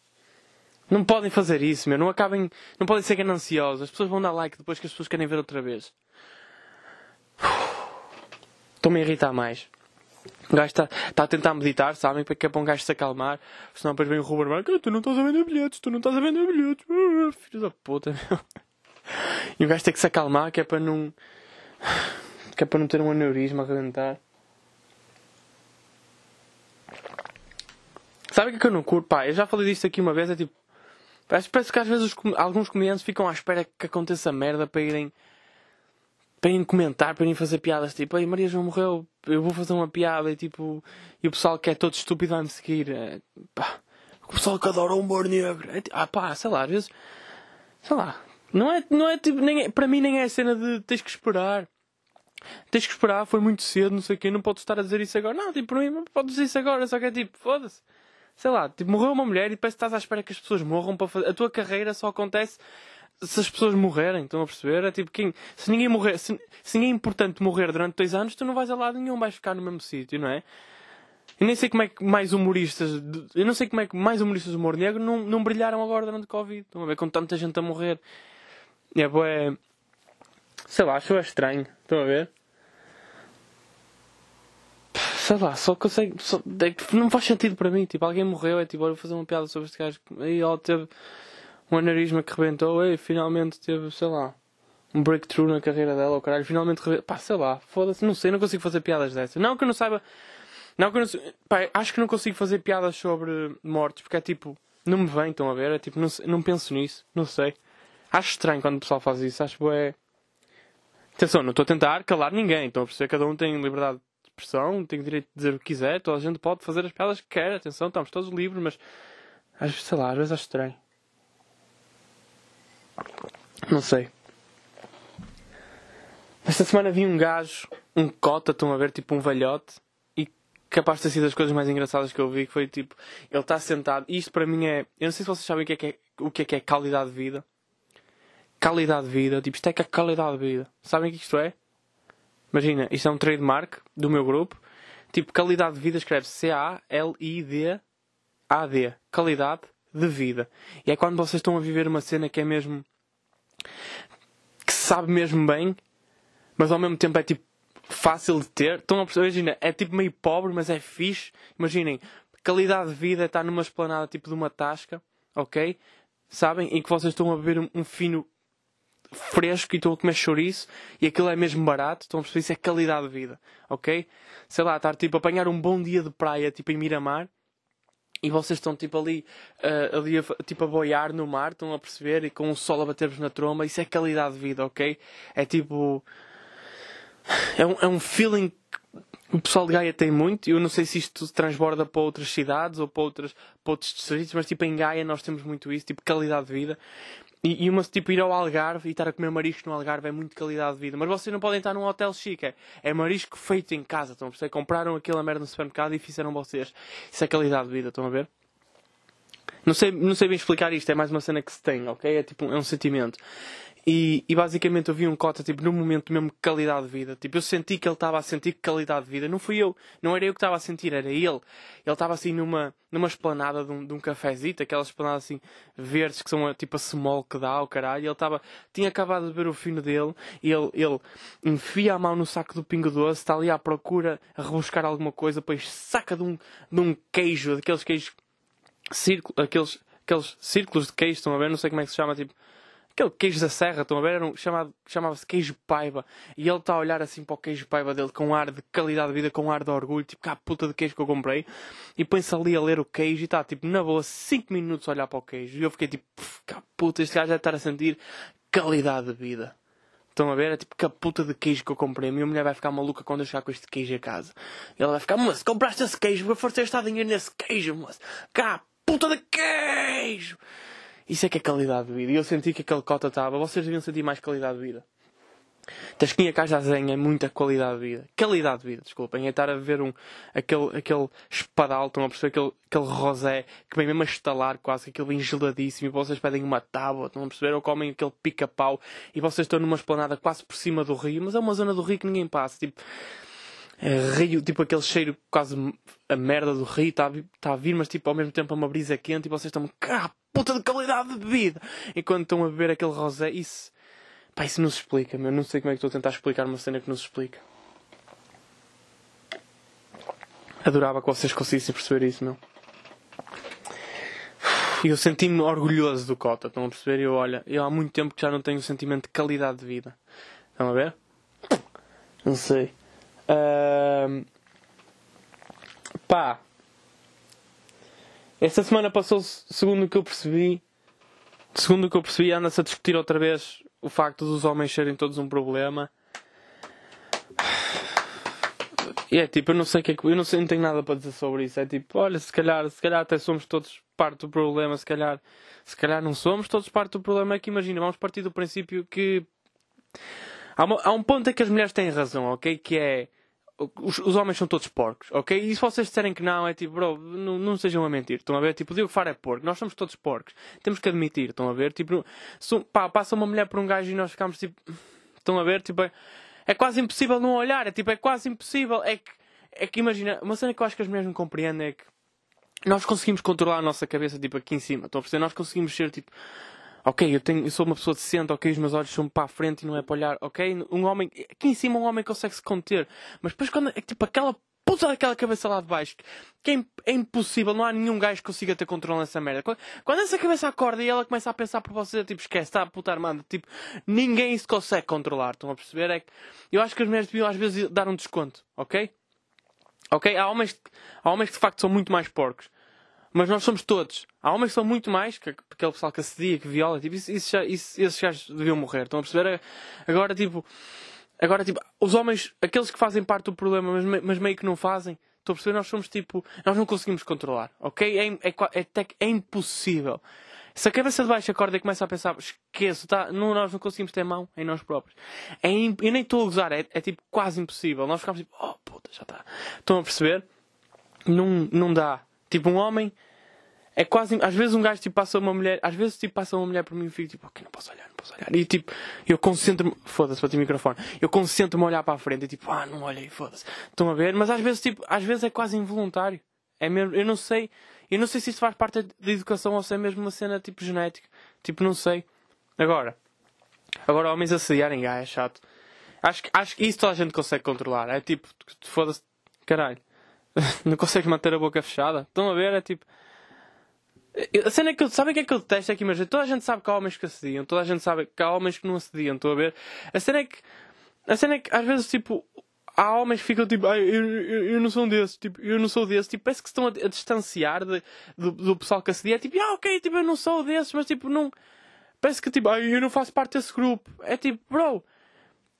Não podem fazer isso, meu. Não acabem. Não podem ser gananciosos. As pessoas vão dar like depois que as pessoas querem ver outra vez. Estou-me a irritar mais. O gajo está tá a tentar meditar, sabem? Porque é para um gajo se acalmar. Senão depois vem o Ruber Marco. Tu não estás a vender bilhetes, tu não estás a vender bilhetes. Filho da puta, meu. E o gajo tem que se acalmar, que é para não. Que é para não ter um aneurisma a rebentar. Sabe o que, é que eu não curto? Pá, eu já falei disto aqui uma vez, é tipo. Parece, parece que às vezes os, alguns comediantes ficam à espera que aconteça merda para irem. para irem comentar, para irem fazer piadas tipo, ei, Maria João morreu, eu vou fazer uma piada e tipo. e o pessoal que é todo estúpido a me seguir. É, pá, o pessoal que adora o humor negro. É, ah pá, sei lá, às vezes. sei lá. Não é, não é tipo. Nem é, para mim nem é a cena de tens que esperar. Tens que esperar, foi muito cedo, não sei o quê, não podes estar a dizer isso agora. Não, tipo, para mim, não podes dizer isso agora, só que é tipo, foda-se sei lá, tipo, morreu uma mulher e parece que estás à espera que as pessoas morram para fazer. A tua carreira só acontece se as pessoas morrerem, estão a perceber? É tipo, quem, se ninguém morrer, se, se ninguém é importante morrer durante dois anos, tu não vais a lado nenhum, vais ficar no mesmo sítio, não é? Eu nem sei como é que mais humoristas, eu não sei como é que mais humoristas do humor negro não, não brilharam agora durante o Covid. Estão a ver com tanta gente a morrer. É, é, sei lá, acho estranho. Estão a ver? Sei lá, só consegue. Só, é, não faz sentido para mim. Tipo, alguém morreu, é tipo, olha, vou fazer uma piada sobre este gajo. E ele teve um aneurisma que rebentou, e finalmente teve, sei lá, um breakthrough na carreira dela, o caralho, finalmente rebentou. Pá, sei lá, foda-se, não sei, não consigo fazer piadas dessas. Não que eu não saiba. Não que eu não. Pá, acho que não consigo fazer piadas sobre mortes, porque é tipo, não me vem, estão a ver? É tipo, não, não penso nisso, não sei. Acho estranho quando o pessoal faz isso, acho que é. Atenção, não estou a tentar calar ninguém, estão a perceber? Cada um tem liberdade expressão, tem o direito de dizer o que quiser, toda a gente pode fazer as piadas que quer, atenção, estamos todos livres, mas às vezes, sei lá, às vezes acho estranho. Não sei. Esta semana vi um gajo, um cota, estão a ver, tipo um velhote, e capaz de ter sido das coisas mais engraçadas que eu vi, que foi tipo, ele está sentado, e isto para mim é, eu não sei se vocês sabem o que é que é, o que é, que é qualidade de vida. Qualidade de vida, tipo, isto é que é qualidade de vida. Sabem o que isto é? Imagina, isto é um trademark do meu grupo. Tipo, qualidade de vida escreve C-A-L-I-D-A-D. Qualidade de vida. E é quando vocês estão a viver uma cena que é mesmo. que se sabe mesmo bem, mas ao mesmo tempo é tipo fácil de ter. Estão a perceber? Imagina, é tipo meio pobre, mas é fixe. Imaginem, qualidade de vida estar numa esplanada tipo de uma tasca, ok? sabem? Em que vocês estão a beber um fino fresco e estão a comer chouriço e aquilo é mesmo barato, estão a perceber? Isso é qualidade de vida, ok? Sei lá, estar tipo a apanhar um bom dia de praia, tipo em Miramar, e vocês estão tipo ali, uh, ali a, tipo a boiar no mar, estão a perceber, e com o sol a bater-vos na tromba, isso é qualidade de vida, ok? É tipo. É um, é um feeling o pessoal de Gaia tem muito, e eu não sei se isto transborda para outras cidades ou para, outras, para outros distritos, mas tipo em Gaia nós temos muito isso, tipo qualidade de vida. E, e uma, tipo, ir ao Algarve e estar a comer marisco no Algarve é muito qualidade de vida. Mas vocês não podem estar num hotel chique. É, é marisco feito em casa. Estão a perceber? Compraram aquela merda no supermercado e fizeram vocês. Isso é qualidade de vida. Estão a ver? Não sei, não sei bem explicar isto. É mais uma cena que se tem, ok? É tipo, é um sentimento. E, e basicamente eu vi um cota, tipo, num momento mesmo qualidade de vida. Tipo, eu senti que ele estava a sentir qualidade de vida. Não fui eu, não era eu que estava a sentir, era ele. Ele estava assim numa, numa esplanada de um, de um cafezito, aquelas esplanadas assim verdes que são tipo a small que dá o caralho. Ele estava, tinha acabado de ver o fino dele ele, ele enfia a mão no saco do pingo doce, está ali à procura, a rebuscar alguma coisa, depois saca de um, de um queijo, daqueles queijos, círculo, aqueles, aqueles círculos de queijo, estão a ver? Não sei como é que se chama, tipo aquele queijo da serra, estão a ver? Um, chamava-se queijo paiva. E ele está a olhar assim para o queijo paiva dele com um ar de qualidade de vida, com um ar de orgulho, tipo, cá puta de queijo que eu comprei. E põe-se ali a ler o queijo e está, tipo, na boa, 5 minutos a olhar para o queijo. E eu fiquei tipo, cá puta, este gajo deve estar a sentir qualidade de vida. Estão a ver? É tipo que a puta de queijo que eu comprei. A minha mulher vai ficar maluca quando eu chegar com este queijo a casa. E ela vai ficar, moço, compraste esse queijo, vou forçar estar dinheiro nesse queijo, moço. Cá, puta de queijo! Isso é que é qualidade de vida. E eu senti que aquele cota estava. Vocês deviam sentir mais qualidade de vida. Tasquinha Cajazenha é muita qualidade de vida. Qualidade de vida, desculpem. É estar a ver um, aquele, aquele espadal, estão a perceber? Aquele, aquele rosé que vem mesmo a estalar quase, aquele bem geladíssimo. E vocês pedem uma tábua, estão a perceber? Ou comem aquele pica-pau e vocês estão numa esplanada quase por cima do rio. Mas é uma zona do rio que ninguém passa. Tipo, é rio, tipo aquele cheiro quase a merda do rio está a, tá a vir, mas tipo ao mesmo tempo é uma brisa quente e vocês estão cá, puta de qualidade de bebida. Enquanto estão a beber aquele rosé, isso, pá, isso não se explica, meu. Não sei como é que estou a tentar explicar uma cena que não se explica. Adorava que vocês conseguissem perceber isso, meu. E eu senti-me orgulhoso do Cota, estão a perceber? Eu, olha, eu há muito tempo que já não tenho o sentimento de qualidade de vida. Estão a ver? Não sei. Uh, pá. Esta semana passou-se, segundo o que eu percebi, segundo o que eu percebi, anda-se a discutir outra vez o facto dos homens serem todos um problema. E é tipo, eu não sei que é que. Eu não, sei, não tenho nada para dizer sobre isso. É tipo, olha, se calhar, se calhar até somos todos parte do problema, se calhar, se calhar não somos todos parte do problema. É que imagina, vamos partir do princípio que. Há, uma, há um ponto em que as mulheres têm razão, ok? Que é os, os, homens são todos porcos, ok? E se vocês disserem que não, é tipo, bro, não, não sejam a mentir, estão a ver? Tipo, o Diogo Faro é porco, nós somos todos porcos, temos que admitir, estão a ver? Tipo, se, pá, passa uma mulher por um gajo e nós ficamos tipo, estão a ver? Tipo, é, é quase impossível não olhar, é tipo, é quase impossível, é que, é que imagina, uma cena que eu acho que as mulheres não compreendem é que nós conseguimos controlar a nossa cabeça, tipo, aqui em cima, estão a perceber? Nós conseguimos ser tipo ok, eu, tenho, eu sou uma pessoa decente, ok, os meus olhos são para a frente e não é para olhar, ok, um homem, aqui em cima um homem consegue se conter, mas depois quando é tipo aquela puta daquela cabeça lá de baixo, que é, é, impossível, não há nenhum gajo que consiga ter controle nessa merda. Quando, quando, essa cabeça acorda e ela começa a pensar por você, tipo, esquece, está a puta armada, tipo, ninguém se consegue controlar, estão a perceber? É que eu acho que as mulheres deviam às vezes dar um desconto, ok? Ok? Há homens, há homens que de facto são muito mais porcos. Mas nós somos todos. Há homens que são muito mais, que aquele pessoal que assedia, que viola, tipo, isso, isso, já, isso, esses gajos deviam morrer. Estão a perceber? Agora, tipo, agora, tipo, os homens, aqueles que fazem parte do problema, mas, mas meio que não fazem, estão a perceber? Nós somos tipo, nós não conseguimos controlar, ok? É, é, é, é, impossível. Se a cabeça de baixo acorda e começa a pensar, esqueço, tá, não, nós não conseguimos ter mão em nós próprios. É imp... Eu nem estou a gozar, é, é, tipo quase impossível. Nós ficamos tipo, oh puta, já está. Estão a perceber? Não, não dá. Tipo, um homem é quase. Às vezes um gajo tipo, passa uma mulher. Às vezes tipo, passa uma mulher por mim e fico tipo, ok, não posso olhar, não posso olhar. E tipo, eu concentro-me. Foda-se, para o microfone. Eu concentro-me a olhar para a frente e tipo, ah, não olhei, foda-se. Estão a ver? Mas às vezes, tipo, às vezes é quase involuntário. É mesmo, eu não sei. Eu não sei se isso faz parte da educação ou se é mesmo uma cena tipo genética. Tipo, não sei. Agora. Agora, homens assediarem, ah, é chato. Acho, acho que isso toda a gente consegue controlar. É tipo, foda-se, caralho. não consegues manter a boca fechada. Estão a ver? É tipo. A cena é que eu, sabe o que é que eu detesto? É que toda a gente sabe que há homens que assediam, toda a gente sabe que há homens que não assediam, estou a ver? A cena é que, a cena é que às vezes, tipo, há homens que ficam tipo, eu, eu, eu, não sou um desses, tipo, eu não sou desses, tipo, parece que estão a, a distanciar de, do, do, pessoal que assedia, é tipo, ah, ok, tipo, eu não sou desses, mas tipo, não, parece que tipo, eu não faço parte desse grupo. É tipo, bro,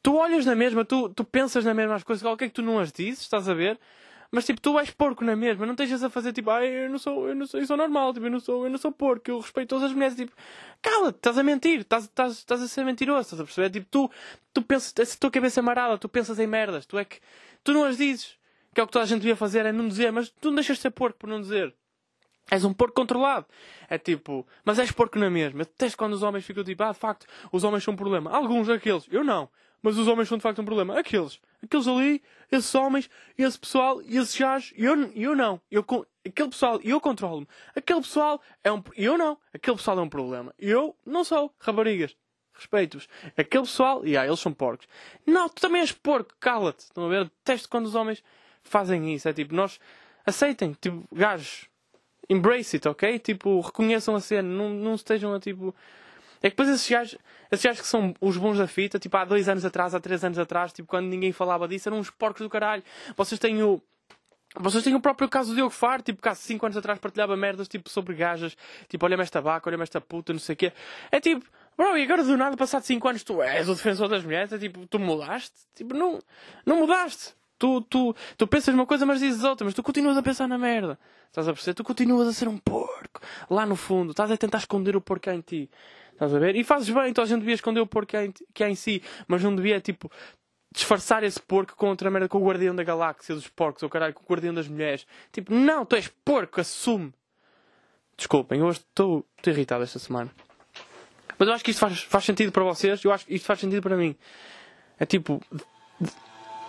tu olhas na mesma, tu, tu pensas na mesma as coisas, ok, que tu não as dizes, estás a ver? Mas tipo, tu és porco na mesma, não estejas a fazer tipo, ah, eu não sou, eu não sou, eu sou normal, tipo, eu não sou, eu não sou porco, eu respeito todas as mulheres, tipo, cala-te, estás a mentir, estás, estás, estás a ser mentiroso, estás a perceber? Tipo, tu, tu pensas, a tua cabeça amarada, tu pensas em merdas, tu é que, tu não as dizes, que é o que toda a gente devia fazer, é não dizer, mas tu não deixas de ser porco por não dizer. És um porco controlado. É tipo, mas és porco na mesma. Até quando os homens ficam tipo, ah, de facto, os homens são um problema. Alguns daqueles, eu não. Mas os homens são de facto um problema. Aqueles. Aqueles ali, esses homens, esse pessoal, esses gajos, eu, eu não. Eu, aquele pessoal, eu controlo-me. Aquele pessoal é um. Eu não. Aquele pessoal é um problema. Eu não sou. Raparigas. Respeito-vos. Aquele pessoal, e ah, eles são porcos. Não, tu também és porco, cala-te. Estão a ver? Detesto quando os homens fazem isso. É tipo, nós aceitem, tipo, gajos. Embrace it, ok? Tipo, reconheçam a cena. Não, não estejam a tipo é que depois esses gajos, esses gajos que são os bons da fita, tipo há dois anos atrás, há três anos atrás, tipo quando ninguém falava disso, eram uns porcos do caralho. Vocês têm o. Vocês têm o próprio caso do Diogo Faro, tipo, que há 5 anos atrás partilhava merdas, tipo, sobre gajas, tipo, olha-me esta vaca, olha-me esta puta, não sei o quê. É tipo, bro, e agora do nada, passado 5 anos, tu és o defensor das mulheres, é tipo, tu mudaste? Tipo, não, não mudaste. Tu, tu, tu pensas uma coisa, mas dizes outra, mas tu continuas a pensar na merda. Estás a perceber? Tu continuas a ser um porco. Lá no fundo, estás a tentar esconder o porco em ti. Estás a ver? E fazes bem, então a gente devia esconder o porco que há, em, que há em si, mas não devia, tipo, disfarçar esse porco com outra merda, com o guardião da galáxia dos porcos, ou caralho, com o guardião das mulheres. Tipo, não, tu és porco, assume. Desculpem, hoje estou irritado esta semana. Mas eu acho que isto faz, faz sentido para vocês, eu acho que isto faz sentido para mim. É tipo.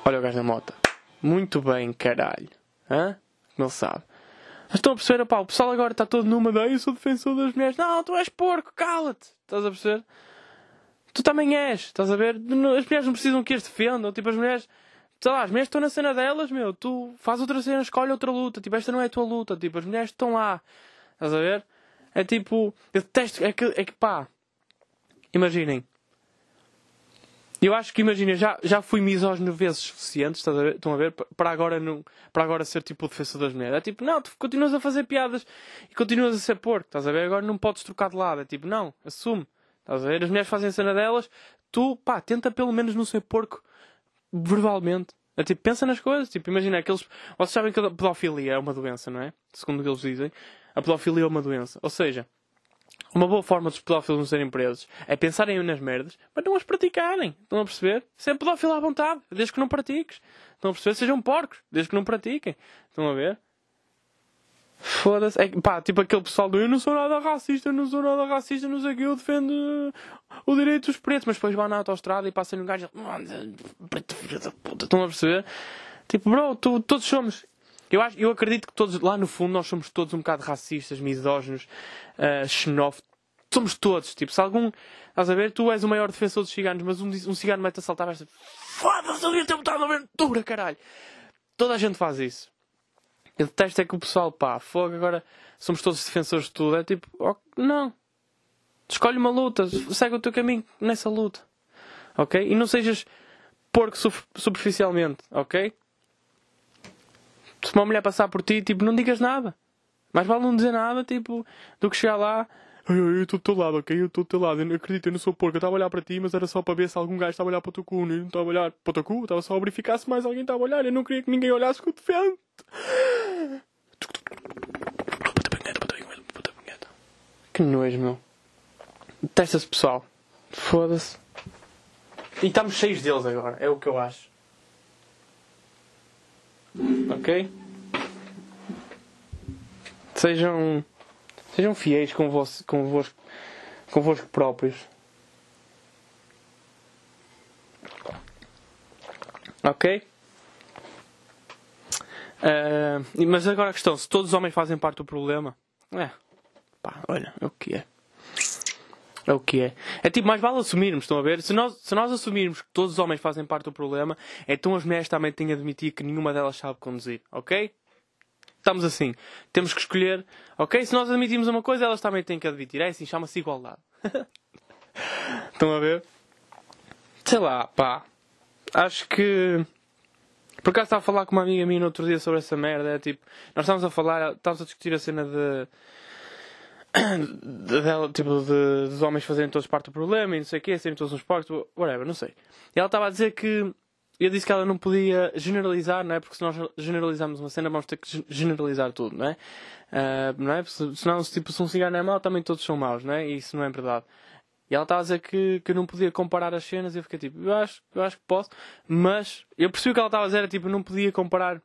Olha o gajo da moto. Muito bem, caralho. Hã? Ele sabe. Estão a perceber, pá, o pessoal agora está todo numa daí, eu sou defensor das mulheres. Não, tu és porco, cala-te. Estás a perceber? Tu também és, estás a ver? As mulheres não precisam que as defendam. Tipo, as mulheres, sei lá, as mulheres estão na cena delas, meu. Tu faz outra cena, escolhe outra luta. Tipo, esta não é a tua luta. Tipo, as mulheres estão lá. Estás a ver? É tipo, eu detesto, é que, é que pá, imaginem, eu acho que, imagina, já, já fui misógino vezes suficientes, a ver? estão a ver? Para agora, não, para agora ser tipo o defensor das mulheres. É tipo, não, tu continuas a fazer piadas e continuas a ser porco, estás a ver? Agora não podes trocar de lado. É tipo, não, assume, estás a ver? As mulheres fazem a cena delas, tu, pá, tenta pelo menos não ser porco verbalmente. É tipo, pensa nas coisas. Tipo, imagina aqueles. Vocês sabem que a pedofilia é uma doença, não é? Segundo o que eles dizem. A pedofilia é uma doença. Ou seja, uma boa forma dos pedófilos não serem presos é pensarem nas merdas, mas não as praticarem. Estão a perceber? Ser pedófilo à vontade, desde que não pratiques. Estão a perceber? Sejam porcos, desde que não pratiquem. Estão a ver? Foda-se. É, pá, tipo aquele pessoal do eu não sou nada racista, eu não sou nada racista, não sei o que, eu defendo o direito dos pretos, mas depois vão na autostrada e passam um gajo e preto filho da puta. Estão a perceber? Tipo, bro, tu, todos somos. Eu, acho, eu acredito que todos, lá no fundo, nós somos todos um bocado racistas, misóginos, uh, xenófobos. Somos todos. Tipo, se algum. Estás a ver? Tu és o maior defensor dos ciganos, mas um, um cigano vai-te assaltar, vais Foda-se, eu devia ter botado na aventura, caralho. Toda a gente faz isso. Eu detesto é que o pessoal, pá, fogo, agora somos todos defensores de tudo. É tipo, oh, não. Escolhe uma luta, segue o teu caminho nessa luta. Ok? E não sejas porco superficialmente, ok? Se uma mulher passar por ti, tipo, não digas nada. Mais vale não dizer nada, tipo, do que chegar lá. Eu estou do teu lado, ok? Eu estou do teu lado. Eu não acredito, eu não sou porco. Eu estava a olhar para ti, mas era só para ver se algum gajo estava a olhar para o teu cu. Eu não estava a olhar para o teu cu, estava só a verificar se mais alguém estava a olhar. Eu não queria que ninguém olhasse com o defende. Que nojo, meu. Detesta-se pessoal. Foda-se. E estamos cheios deles agora, é o que eu acho. Ok? Sejam, sejam fiéis convosco, convosco, convosco próprios. Ok? Uh, mas agora a questão, se todos os homens fazem parte do problema, é, pá, olha, é o que é. É o que é. É tipo, mais vale assumirmos, estão a ver? Se nós, se nós assumirmos que todos os homens fazem parte do problema, então as mulheres também têm a admitir que nenhuma delas sabe conduzir, ok? estamos assim. Temos que escolher, ok? Se nós admitimos uma coisa, elas também têm que admitir. É assim, chama-se igualdade. Estão a ver? Sei lá, pá. Acho que. Por acaso estava a falar com uma amiga minha no outro dia sobre essa merda. É tipo, nós estávamos a falar, estávamos a discutir a cena de. de, de tipo, de, dos homens fazerem todos parte do problema e não sei o quê, serem todos uns porcos, whatever, não sei. E ela estava a dizer que. Eu disse que ela não podia generalizar, não é? Porque se nós generalizarmos uma cena, vamos ter que generalizar tudo, não é? Uh, não é? Senão, se, tipo, se um cigarro é mau, também todos são maus, não é? E isso não é verdade. E ela estava a dizer que, que eu não podia comparar as cenas e eu fiquei tipo, eu acho, eu acho que posso, mas eu percebi o que ela estava a dizer, era tipo, não podia comparar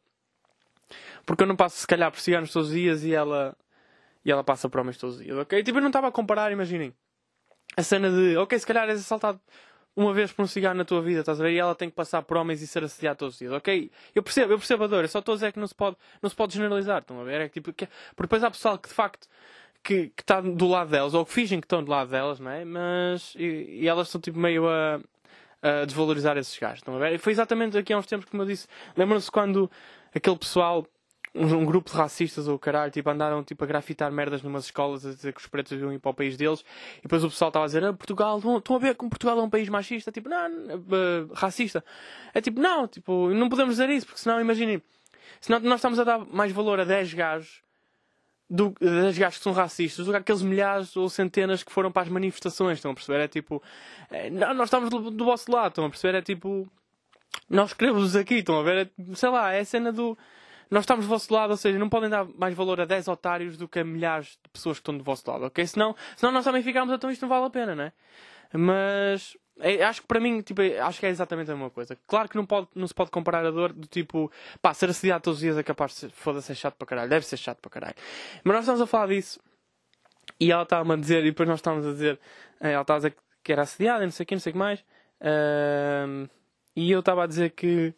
porque eu não passo se calhar por ciganos todos os dias e ela e ela passa por homens todos os dias, ok? Tipo, eu não estava a comparar, imaginem a cena de, ok, se calhar és assaltado uma vez por um cigarro na tua vida, estás a ver? E ela tem que passar por homens e ser assediada todos os dias, ok? Eu percebo, eu percebo a dor, eu só a dizer que não se pode, não se pode generalizar, estão a ver? É que, tipo, que, porque depois há pessoal que de facto que, que está do lado delas, ou que fingem que estão do lado delas, não é? Mas. E, e elas estão tipo meio a, a desvalorizar esses gajos, estão a ver? E foi exatamente aqui há uns tempos, como eu disse. Lembram-se quando aquele pessoal um, um, grupo de racistas ou caralho, tipo, andaram tipo, a grafitar merdas numas escolas a dizer que os pretos deviam ir para o país deles e depois o pessoal estava a dizer ah, Portugal, estão a ver como Portugal é um país machista, tipo, não, uh, racista. É tipo, não, tipo, não podemos dizer isso, porque senão, imaginem, senão nós estamos a dar mais valor a 10 gajos do, das gajos que são racistas do que aqueles milhares ou centenas que foram para as manifestações, estão a perceber? É tipo, é, não, nós estamos do, do vosso lado, estão a perceber? É tipo, nós queremos aqui, estão a ver? É, sei lá, é a cena do. Nós estamos do vosso lado, ou seja, não podem dar mais valor a 10 otários do que a milhares de pessoas que estão do vosso lado, ok? Senão, senão nós também ficamos, então isto não vale a pena, não é? Mas é, acho que para mim, tipo, acho que é exatamente a mesma coisa. Claro que não, pode, não se pode comparar a dor do tipo, pá, ser assediado todos os dias é capaz de ser, foda ser chato para caralho, deve ser chato para caralho. Mas nós estamos a falar disso e ela estava-me a dizer, e depois nós estávamos a dizer, eh, ela estava a dizer que era assediada, não sei o que, não sei o que mais. Uh, e eu estava a dizer que,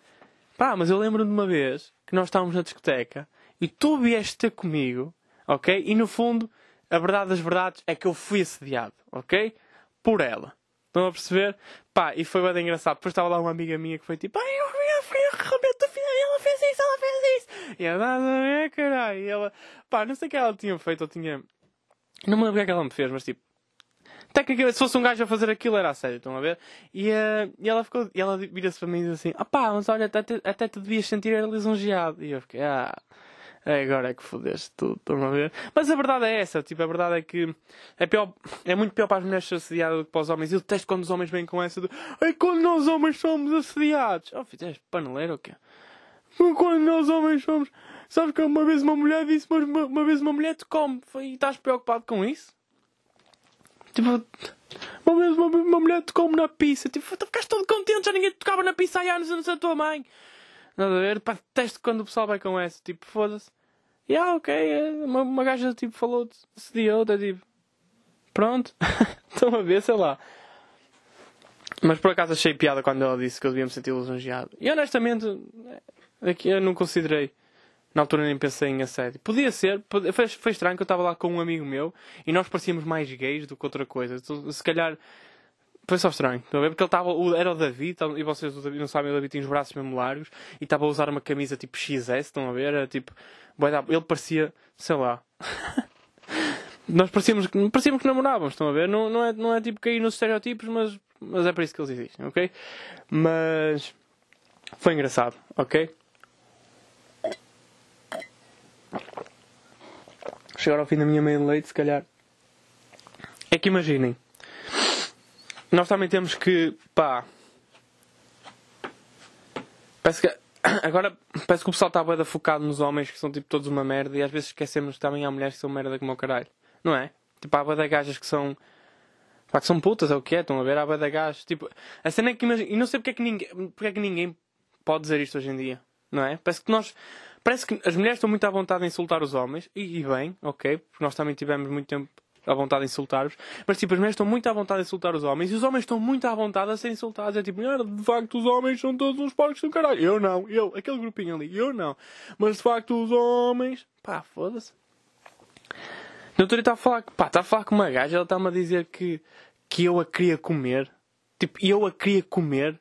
pá, mas eu lembro-me de uma vez que nós estávamos na discoteca e tu vieste ter comigo, ok? E no fundo, a verdade das verdades é que eu fui assediado, ok? Por ela. Estão a perceber? Pá, e foi bem engraçado. Depois estava lá uma amiga minha que foi tipo, ai, eu, fui realmente ela fez isso, ela fez isso. E ela, nada é, caralho. E ela, pá, não sei o que ela tinha feito, ou tinha. Não me lembro o que é que ela me fez, mas tipo. Se fosse um gajo a fazer aquilo, era a sério, estão a ver? E, uh, e ela ficou, e ela vira-se para mim e diz assim: ah pá, mas olha, até, até te devias sentir lisonjeado. E eu fiquei, ah. É, agora é que fodeste tudo, estão a ver? Mas a verdade é essa, tipo, a verdade é que é, pior, é muito pior para as mulheres ser assediadas do que para os homens. Eu detesto quando os homens vêm com essa de quando nós homens somos assediados. Oh, fizeste paneleiro ou quê? Quando nós homens somos. Sabes que uma vez uma mulher disse, mas uma, uma vez uma mulher te come. E estás preocupado com isso? Tipo, uma uma, uma mulher te come na pizza. Tipo, tu ficaste todo contente, já ninguém te tocava na pizza há anos, a não a tua mãe. Nada a ver? Pá, detesto quando o pessoal vai com essa. Tipo, foda-se. E ah, ok. É, uma, uma gaja tipo falou de outra, tipo. Pronto. Estão a ver, sei lá. Mas por acaso achei piada quando ela disse que eu devia me sentir lisonjeado. E honestamente, aqui eu não considerei. Na altura nem pensei em assédio. Podia ser, foi, foi estranho que eu estava lá com um amigo meu e nós parecíamos mais gays do que outra coisa. Então, se calhar foi só estranho, estão a ver? Porque ele estava, era o David, e vocês não sabem, o David tinha os braços mesmo largos e estava a usar uma camisa tipo XS, estão a ver? Era tipo, ele parecia, sei lá. Nós parecíamos, parecíamos que namorávamos, estão a ver? Não, não, é, não é tipo cair nos estereótipos, mas, mas é para isso que eles existem, ok? Mas foi engraçado, ok? Chegar ao fim da minha meia leite, se calhar. É que imaginem, nós também temos que, pá. Parece que. Agora, parece que o pessoal está bem focado nos homens que são tipo todos uma merda e às vezes esquecemos que também há mulheres que são merda como o caralho. Não é? Tipo, há bada gajas que são. Pá, que são putas, é o que é? Estão a ver? Há bada gajas. Tipo, a cena é que imagina. E não sei porque é que ninguém. Porque é que ninguém pode dizer isto hoje em dia. Não é? Parece que nós. Parece que as mulheres estão muito à vontade em insultar os homens. E, e bem, ok? Porque nós também tivemos muito tempo à vontade de insultar-vos, mas tipo, as mulheres estão muito à vontade de insultar os homens e os homens estão muito à vontade a ser insultados. É tipo, de facto, os homens são todos uns porcos do caralho. Eu não, eu, aquele grupinho ali, eu não. Mas de facto, os homens, pá, foda-se. No outro dia está a falar, pá, está a falar com uma gaja, ela está-me a dizer que, que eu a queria comer. Tipo, eu a queria comer.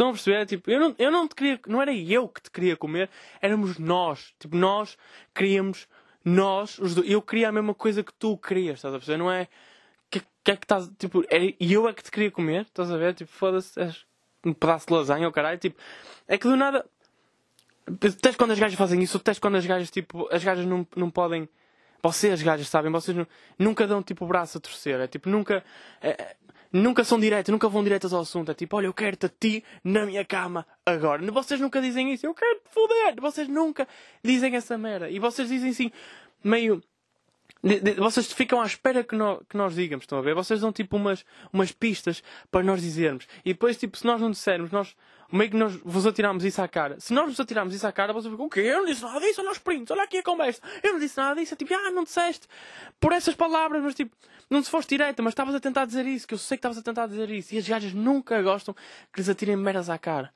Estão a perceber? Tipo, eu não, eu não te queria, não era eu que te queria comer, éramos nós. Tipo, nós queríamos, nós, os dois. Eu queria a mesma coisa que tu querias, estás a perceber? Não é que, que é que estás, tipo, é, eu é que te queria comer, estás a ver? Tipo, foda-se, és um pedaço de lasanha ou caralho, tipo, é que do nada. Até quando as gajas fazem isso, até quando as gajas, tipo, as gajas não, não podem. Vocês, gajas, sabem, vocês nunca dão tipo o braço a torcer, é tipo, nunca. É, nunca são diretos, nunca vão diretas ao assunto. É tipo, olha, eu quero-te a ti na minha cama agora. Vocês nunca dizem isso, eu quero-te foder. Vocês nunca dizem essa merda. E vocês dizem assim, meio. Vocês ficam à espera que nós, que nós digamos, estão a ver? Vocês dão tipo umas, umas pistas para nós dizermos. E depois, tipo, se nós não dissermos, nós meio que nós vos atiramos isso à cara. Se nós vos atirarmos isso à cara, vocês ficam, o quê? Eu não disse nada disso, olha os olha aqui a conversa. Eu não disse nada disso. É tipo, ah, não disseste por essas palavras, mas tipo, não se foste direta, mas estavas a tentar dizer isso, que eu sei que estavas a tentar dizer isso. E as gajas nunca gostam que lhes atirem meras à cara.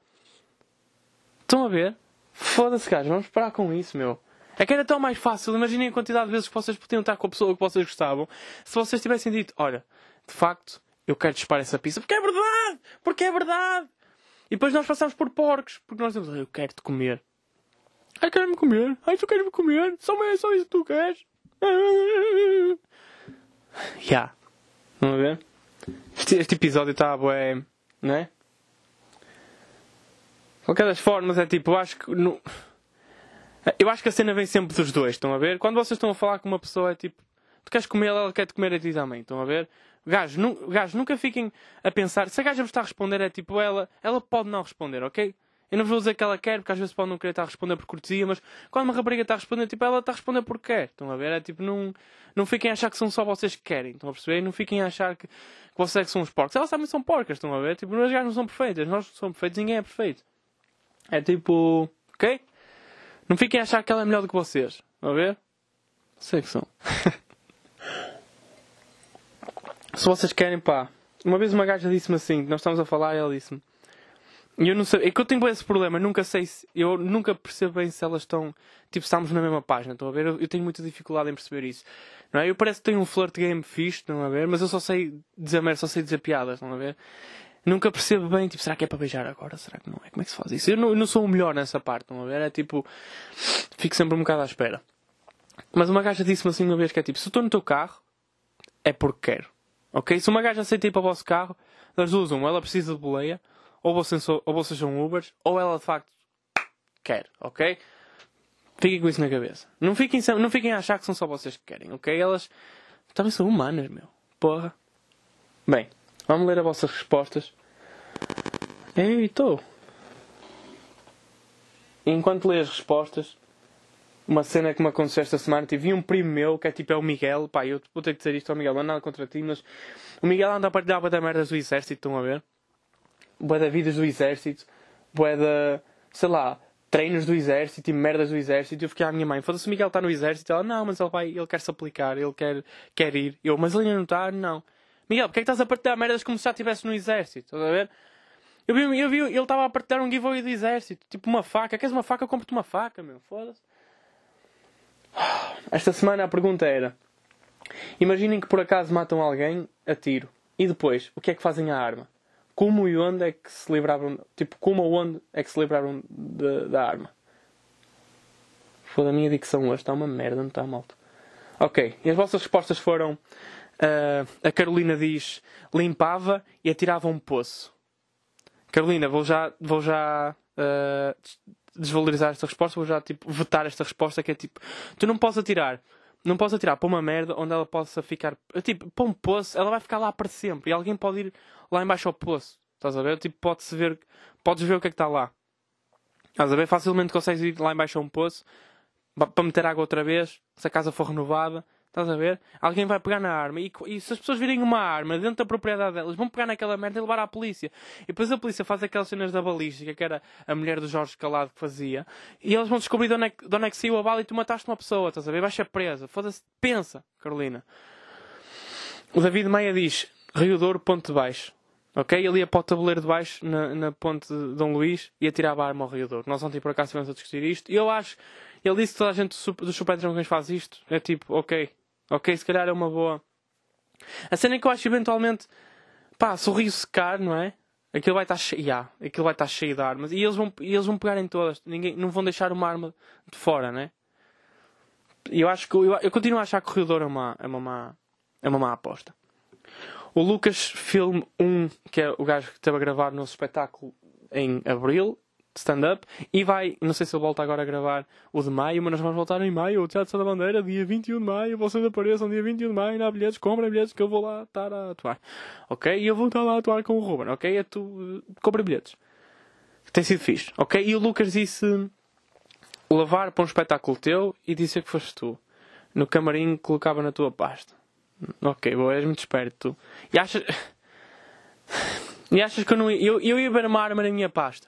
Estão a ver? Foda-se, gajos, vamos parar com isso, meu. É que era tão mais fácil. Imaginem a quantidade de vezes que vocês podiam estar com a pessoa que vocês gostavam se vocês tivessem dito: Olha, de facto, eu quero disparar essa pizza porque é verdade! Porque é verdade! E depois nós passamos por porcos porque nós dizemos: Eu quero-te comer. Ai, quero-me comer. Ai, tu queres-me comer. Só, é só isso que tu queres. Já. Yeah. Vamos ver? Este, este episódio está bué. Não é? Qualquer das formas, é tipo, eu acho que. No... Eu acho que a cena vem sempre dos dois, estão a ver? Quando vocês estão a falar com uma pessoa, é tipo, tu queres comer ela, ela quer te comer a ti também, estão a ver? Gajos, nu, gajos, nunca fiquem a pensar, se a gaja vos está a responder, é tipo, ela, ela pode não responder, ok? Eu não vou dizer que ela quer, porque às vezes pode não querer estar a responder por cortesia, mas quando uma rapariga está a responder, tipo, ela está a responder porque quer. Estão a ver? É tipo, não, não fiquem a achar que são só vocês que querem. Estão a perceber? Não fiquem a achar que, que vocês é que são os porcos. Elas também são porcas, estão a ver? Tipo, as gajas não são perfeitas. Nós somos perfeitos, ninguém é perfeito. É tipo, ok? Não fiquem a achar que ela é melhor do que vocês. Estão a ver? Sei que são. Se vocês querem, pá. Uma vez uma gaja disse-me assim, nós estamos a falar e ela disse-me. E eu não sei, é que eu tenho esse problema, nunca sei se, eu nunca percebo bem se elas estão, tipo, estamos na mesma página, estão a ver? Eu, eu, tenho muita dificuldade em perceber isso, não é? Eu parece que tenho um flirt game fixe, estão a ver? Mas eu só sei dizer merda, só sei dizer piadas, estão a ver? nunca percebo bem, tipo, será que é para beijar agora? Será que não é? Como é que se faz isso? Eu não, eu não sou o melhor nessa parte, estão a ver? É tipo, fico sempre um bocado à espera. Mas uma gaja disse-me assim uma vez que é tipo, se eu estou no teu carro, é porque quero. Ok? Se uma gaja aceita ir para o vosso carro, das duas, uma, ela precisa de boleia, ou vocês, ou vocês são Ubers, ou ela de facto quer, ok? Fiquem com isso na cabeça. Não fiquem, não fiquem a achar que são só vocês que querem, ok? Elas também são humanas, meu. Porra. Bem. Vamos ler as vossas respostas. Ei, estou. Enquanto lê as respostas, uma cena que me aconteceu esta semana, tive um primo meu, que é tipo é o Miguel, pá, eu vou ter que dizer isto ao Miguel, não é nada contra ti, mas o Miguel anda a partilhar bué da merdas do exército, estão a ver? Bué da vidas do exército, bué da, sei lá, treinos do exército e merdas do exército. E eu fiquei à minha mãe, foda-se, o Miguel está no exército. Ela, não, mas ele vai, ele quer se aplicar, ele quer, quer ir. Eu, mas ele ainda não está? Não. Miguel, porque é que estás a partilhar merdas como se já estivesse no exército? Estás a ver? Eu vi, eu vi ele estava a partilhar um giveaway do exército. Tipo uma faca. Queres uma faca? Compre-te uma faca, meu. Foda-se. Esta semana a pergunta era: Imaginem que por acaso matam alguém a tiro. E depois, o que é que fazem à arma? Como e onde é que se livraram. Tipo, como ou onde é que se livraram de, da arma? Foda a minha dicção hoje. Está uma merda, não está malta. Ok. E as vossas respostas foram. Uh, a Carolina diz limpava e atirava um poço. Carolina, vou já, vou já uh, desvalorizar esta resposta, vou já tipo, vetar esta resposta que é tipo, tu não podes atirar, não podes atirar para uma merda onde ela possa ficar, tipo, para um poço, ela vai ficar lá para sempre e alguém pode ir lá embaixo ao poço. Estás a ver? Tipo, pode-se ver, podes ver o que é que está lá. Estás a ver? Facilmente consegues ir lá embaixo a um poço para meter água outra vez, se a casa for renovada Estás a ver? Alguém vai pegar na arma e, e, se as pessoas virem uma arma dentro da propriedade delas, vão pegar naquela merda e levar à polícia. E depois a polícia faz aquelas cenas da balística, que era a mulher do Jorge Calado que fazia, e eles vão descobrir de onde é que, de onde é que saiu a bala e tu mataste uma pessoa, estás a ver? Vais ser presa. Foda-se. Pensa, Carolina. O David Meia diz: Rio Douro, ponto de baixo. Ok? Ele ia para o tabuleiro de baixo, na, na ponte de Dom Luís, e atirava a arma ao Rio Douro. Nós ontem por acaso estivemos a discutir isto, e eu acho. Ele disse que toda a gente dos Super Dragões faz isto. É tipo, ok, Ok, se calhar é uma boa. A cena é que eu acho eventualmente. Pá, sorriso secar, não é? Aquilo vai estar cheio, yeah, aquilo vai estar cheio de armas. E eles vão, e eles vão pegar em todas. Ninguém, não vão deixar uma arma de fora, né? Eu acho que eu, eu continuo a achar que o Corredor é uma, é uma má, é uma má aposta. O Lucas Film 1, que é o gajo que esteve a gravar no espetáculo em abril, stand-up, e vai, não sei se ele volta agora a gravar o de maio, mas nós vamos voltar em maio, o Teatro da Bandeira, dia 21 de maio, vocês apareçam dia 21 de maio, na bilhetes, comprem bilhetes que eu vou lá estar a atuar. Ok? E eu vou estar lá a atuar com o Ruben, ok? É tu, compra bilhetes. Tem sido fixe, ok? E o Lucas disse levar para um espetáculo teu e dizer que foste tu. No camarim colocava na tua pasta. Ok, boa, és muito esperto tu. E achas. E achas que eu não ia. Eu, eu ia ver uma arma na minha pasta.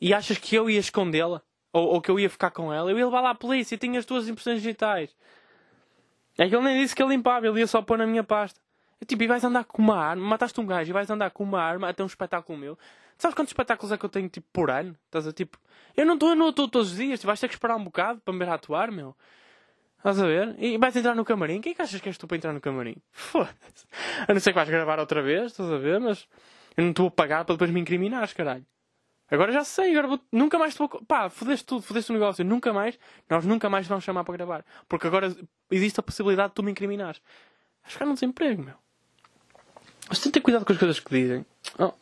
E achas que eu ia escondê-la? Ou, ou, que eu ia ficar com ela? Eu ia levar lá a polícia e tinha as tuas impressões digitais. É que ele nem disse que ele limpava, ele ia só pôr na minha pasta. Eu, tipo, e vais andar com uma arma, mataste um gajo e vais andar com uma arma até um espetáculo meu. Sabes quantos espetáculos é que eu tenho, tipo, por ano? Estás a, tipo... Eu não estou, estou todos os dias, tu vais ter que esperar um bocado para me ver a atuar, meu. Estás a ver? E vais entrar no camarim? Quem é que achas que és tu para entrar no camarim? Foda-se. A não ser que vais gravar outra vez, estás a ver? Mas eu não estou a pagar para depois me incriminares, caralho. Agora já sei, agora vou... nunca mais te vou. Pá, fodeste tudo, fodeste o negócio. Nunca mais, nós nunca mais vamos chamar para gravar. Porque agora existe a possibilidade de tu me incriminares. Vais ficar num desemprego, meu. Mas tem que ter cuidado com as coisas que dizem. Oh.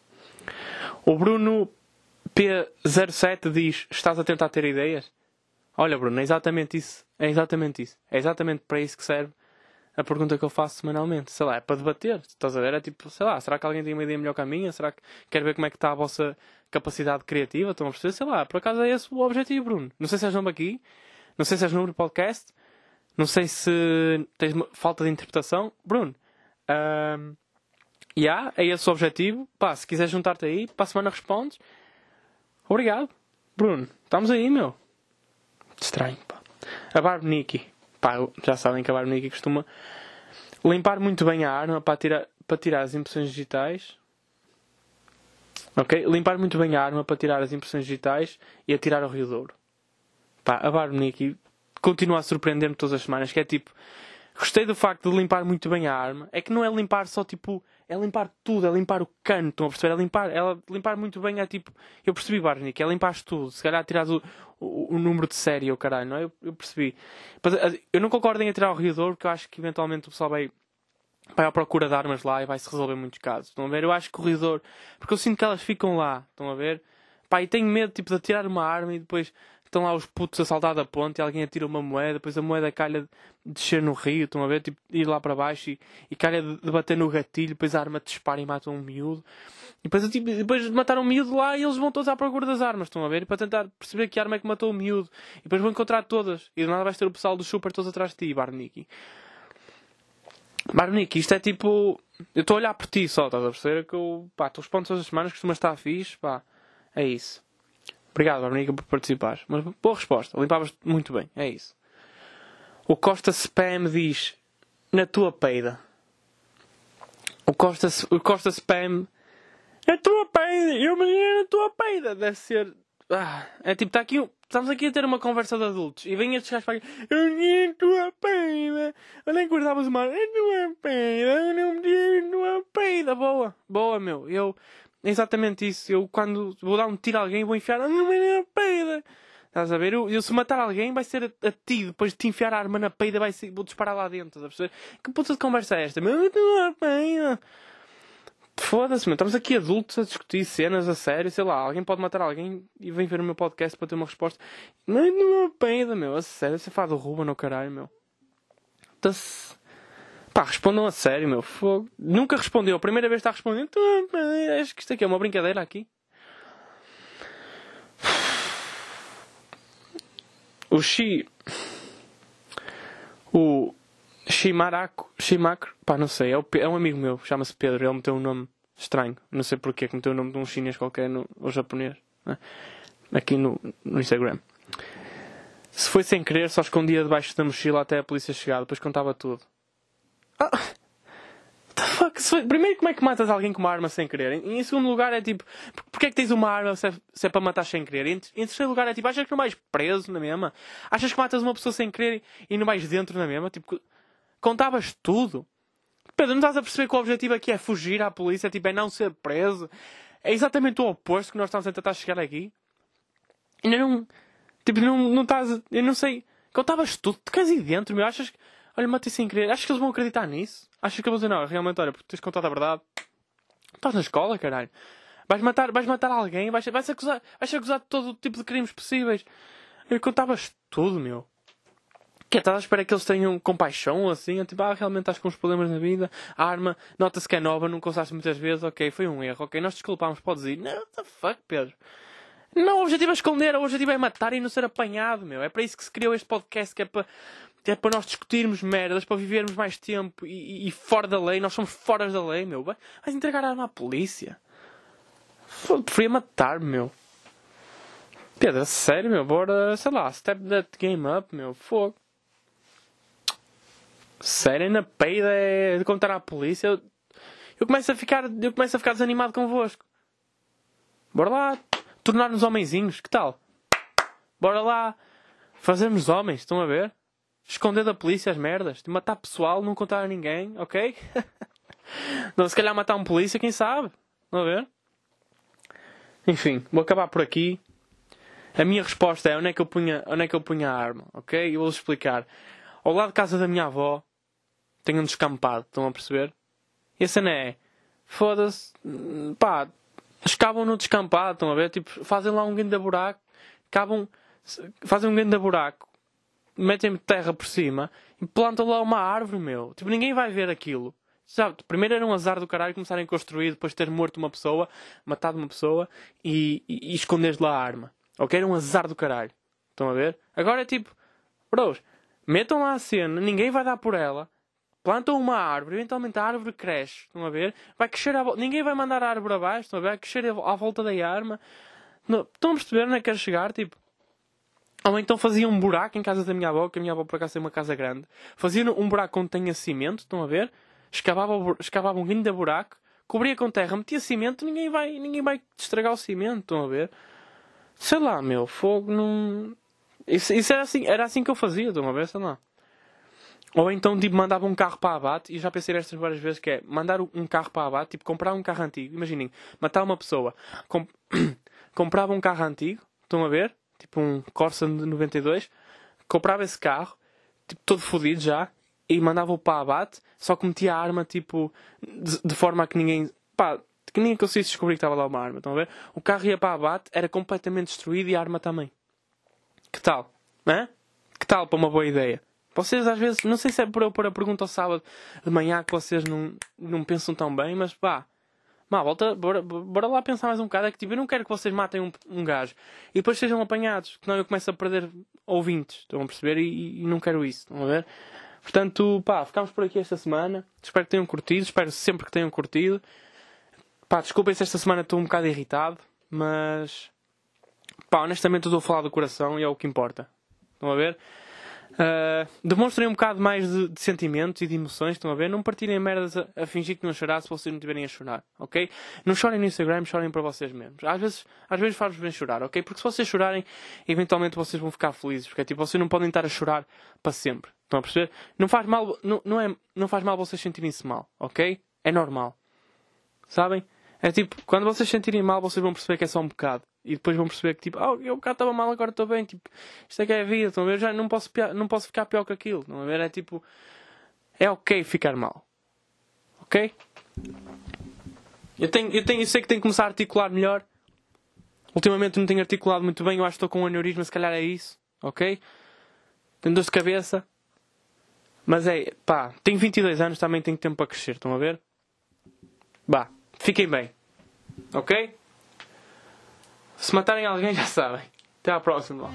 O Bruno P07 diz: Estás a tentar ter ideias? Olha, Bruno, é exatamente isso. É exatamente isso. É exatamente para isso que serve a pergunta que eu faço semanalmente. Sei lá, é para debater. Estás a ver? É tipo, sei lá, será que alguém tem uma ideia melhor que a minha? Será que quer ver como é que está a vossa capacidade criativa? Estão a perceber? Sei lá, por acaso é esse o objetivo, Bruno. Não sei se és novo aqui. Não sei se és novo no podcast. Não sei se tens falta de interpretação. Bruno, um, yeah, é esse o objetivo. Pá, se quiseres juntar-te aí, para a semana respondes. Obrigado. Bruno, estamos aí, meu. Estranho, pá. A Barbonique. Pá, já sabem que a Barbonique costuma limpar muito bem a arma para tirar, para tirar as impressões digitais. Ok? Limpar muito bem a arma para tirar as impressões digitais e atirar ao Rio Douro. Pá, a Barbonique continua a surpreender-me todas as semanas. Que é tipo, gostei do facto de limpar muito bem a arma. É que não é limpar só tipo é limpar tudo, é limpar o canto, estão a perceber? É limpar, ela limpar muito bem, é tipo, eu percebi, Barnick, é limpar tudo, se calhar tirar o, o, o, número de série, o caralho, não é? Eu, eu percebi. Mas, eu não concordo em tirar o Riador, porque eu acho que eventualmente o pessoal vai, vai à procura de armas lá e vai se resolver muitos casos, estão a ver? Eu acho que o Riador, porque eu sinto que elas ficam lá, estão a ver? Pá, e tenho medo, tipo, de atirar uma arma e depois estão lá os putos a saltar da ponte e alguém atira uma moeda, depois a moeda calha de descer no rio, estão a ver? Tipo, ir lá para baixo e, e calha de, de bater no gatilho, depois a arma dispara e mata um miúdo. E depois, tipo, depois de matar um miúdo lá e eles vão todos à procura das armas, estão a ver? E para tentar perceber que arma é que matou o miúdo. E depois vão encontrar todas. E do nada vais ter o pessoal do super todos atrás de ti, Barnicky. Barnicky, isto é tipo. Eu estou a olhar por ti só, estás a perceber? Que eu, pá, tu respondes todas as semanas, costumas estar fixe, pá. É isso. Obrigado, Barnica, por participar. Mas boa resposta. Limpavas muito bem. É isso. O Costa Spam diz: Na tua peida. O Costa, o Costa Spam. Na tua peida. Eu me na tua peida. Deve ser. Ah, é tipo, está aqui. Estamos aqui a ter uma conversa de adultos e vem estes gajos para aqui. Eu me na tua peida. Eu nem guardavas uma. Na tua peida. Eu não me na tua peida. Boa. Boa, meu. Eu é exatamente isso. Eu, quando vou dar um tiro a alguém, vou enfiar a na peida. Estás a ver? Eu, eu, se matar alguém, vai ser a, a, ti. Depois de te enfiar a arma na peida, vai ser, vou disparar lá dentro. Estás a perceber? Que puta de conversa é esta? Foda-se, meu. Estamos aqui adultos a discutir cenas a sério. Sei lá, alguém pode matar alguém e vem ver o meu podcast para ter uma resposta. Não, é peida, meu. A sério, você fala do no caralho, meu. Está-se. Pá, respondam a sério, meu. Fogo. Nunca respondeu. A primeira vez está respondendo. Então, acho que isto aqui é uma brincadeira aqui. O Xi. O Shimaraco. Shimacro. Pá, não sei. É, é um amigo meu. Chama-se Pedro. Ele meteu um nome estranho. Não sei porquê. Meteu o nome de um chinês qualquer. No, ou japonês. Né? Aqui no, no Instagram. Se foi sem querer, só escondia debaixo da mochila até a polícia chegar. Depois contava tudo. Ah, fuck? Primeiro, como é que matas alguém com uma arma sem querer? Em, segundo lugar, é tipo, porque é que tens uma arma se é, se é para matar sem querer? Em, terceiro lugar, é tipo, achas que não vais preso na mesma? Achas que matas uma pessoa sem querer e não vais dentro na mesma? Tipo, contavas tudo. Pedro, não estás a perceber que o objetivo aqui é fugir à polícia? Tipo, é não ser preso? é exatamente o oposto que nós estamos a tentar chegar aqui. Ainda não. Tipo, não, não estás. Eu não sei. Contavas tudo, tu queres ir dentro, meu. Achas que. Olha, matei sem querer. Achas que eles vão acreditar nisso? Achas que eles vão dizer, não, realmente, olha, porque tens contado a verdade. Estás na escola, caralho. Vais matar, vais matar alguém, vais, vais, acusar, vais ser acusado de todo tipo de crimes possíveis. Eu contavas tudo, meu. Que estás à espera que eles tenham compaixão assim? Tipo, ah, realmente estás com uns problemas na vida. A arma, nota-se que é nova, nunca usaste muitas vezes. Ok, foi um erro. Ok, nós desculpamos, podes ir. Não, what the fuck, Pedro. Não, o objetivo é esconder, o objetivo é matar e não ser apanhado, meu. É para isso que se criou este podcast, que é para, que é para nós discutirmos merdas, para vivermos mais tempo e, e, fora da lei. Nós somos fora da lei, meu. Vais entregar a arma à polícia. Preferia matar-me, meu. Pedro, sério, meu, bora, sei lá, step that game up, meu, fogo. Sério, na peida é de contar à polícia. Eu, eu, começo a ficar, eu começo a ficar desanimado convosco. Bora lá, tornar-nos homenzinhos, que tal? Bora lá, fazermos homens, estão a ver? Esconder da polícia as merdas, de matar pessoal, não contar a ninguém, ok? não, se calhar matar um polícia, quem sabe? Estão a ver? Enfim, vou acabar por aqui. A minha resposta é onde é que eu punha, onde é que eu punha a arma, ok? Eu vou explicar. Ao lado de casa da minha avó, tenho um descampado, estão a perceber? E a cena é, foda-se, pá, escavam no descampado, estão a ver? Tipo, fazem lá um grande buraco, cavam, fazem um grande buraco, metem terra por cima e plantam lá uma árvore, meu. Tipo, ninguém vai ver aquilo. Sabe, primeiro era um azar do caralho começarem a construir depois de ter morto uma pessoa, matado uma pessoa e, e, e esconderes lá a arma. Ok? Era um azar do caralho. Estão a ver? Agora é tipo, bros, metam lá a cena, ninguém vai dar por ela, plantam uma árvore, eventualmente a árvore cresce. Estão a ver? Vai crescer a Ninguém vai mandar a árvore abaixo, estão a ver? Vai crescer à volta da arma. Não, estão a perceber onde é que quero chegar? Tipo, ou então fazia um buraco em casa da minha avó, que a minha avó por acaso tem uma casa grande. Fazia um buraco onde tenha cimento, estão a ver? escavava, escavava um grande buraco, cobria com terra, metia cimento, ninguém vai, ninguém vai estragar o cimento, estão a ver? Sei lá, meu, fogo não. Isso, isso era, assim, era assim que eu fazia, estão a ver? Sei lá. Ou então, tipo, mandava um carro para abate, e já pensei nestas várias vezes, que é mandar um carro para abate, tipo, comprar um carro antigo. Imaginem, matar uma pessoa, comp comprava um carro antigo, estão a ver? Tipo um Corsa de 92, comprava esse carro, tipo, todo fodido já, e mandava-o para abate, só que metia a arma tipo de, de, forma a que ninguém. pá, que ninguém conseguisse descobrir que estava lá uma arma. Estão a ver? O carro ia para abate, era completamente destruído e a arma também. Que tal? Hã? Que tal para uma boa ideia? Vocês às vezes, não sei se é por eu pôr a pergunta ao sábado de manhã que vocês não, não pensam tão bem, mas pá, Má, volta, bora, bora lá pensar mais um bocado. É que tipo, eu não quero que vocês matem um, um gajo e depois sejam apanhados, senão eu começo a perder ouvintes. Estão a perceber? E, e não quero isso. Estão a ver? Portanto, pá, ficámos por aqui esta semana. Espero que tenham curtido. Espero sempre que tenham curtido. Pá, desculpem se esta semana estou um bocado irritado, mas pá, honestamente eu estou a falar do coração e é o que importa. Estão a ver? Uh, demonstrem um bocado mais de, de, sentimentos e de emoções, estão a ver? Não partilhem merdas a, a, fingir que não chorar se vocês não estiverem a chorar, ok? Não chorem no Instagram, chorem para vocês mesmos. Às vezes, às vezes faz-vos bem chorar, ok? Porque se vocês chorarem, eventualmente vocês vão ficar felizes, porque tipo, vocês não podem estar a chorar para sempre. Estão a perceber? Não faz mal, não, não, é, não faz mal vocês sentirem-se mal, ok? É normal. Sabem? É tipo, quando vocês sentirem mal, vocês vão perceber que é só um bocado. E depois vão perceber que tipo, oh, eu bocado estava mal, agora estou bem. Tipo, isto é que é a vida, estão a ver? Já não posso, não posso ficar pior que aquilo. Estão a ver? É tipo, é ok ficar mal. Ok? Eu, tenho, eu, tenho, eu sei que tenho que começar a articular melhor. Ultimamente não tenho articulado muito bem, eu acho que estou com um aneurisma, se calhar é isso. Ok? Tenho dor de cabeça. Mas é, pá, tenho 22 anos, também tenho tempo para crescer, estão a ver? Bah, fiquem bem. Ok? Se matarem alguém, já sabem. Até à próxima.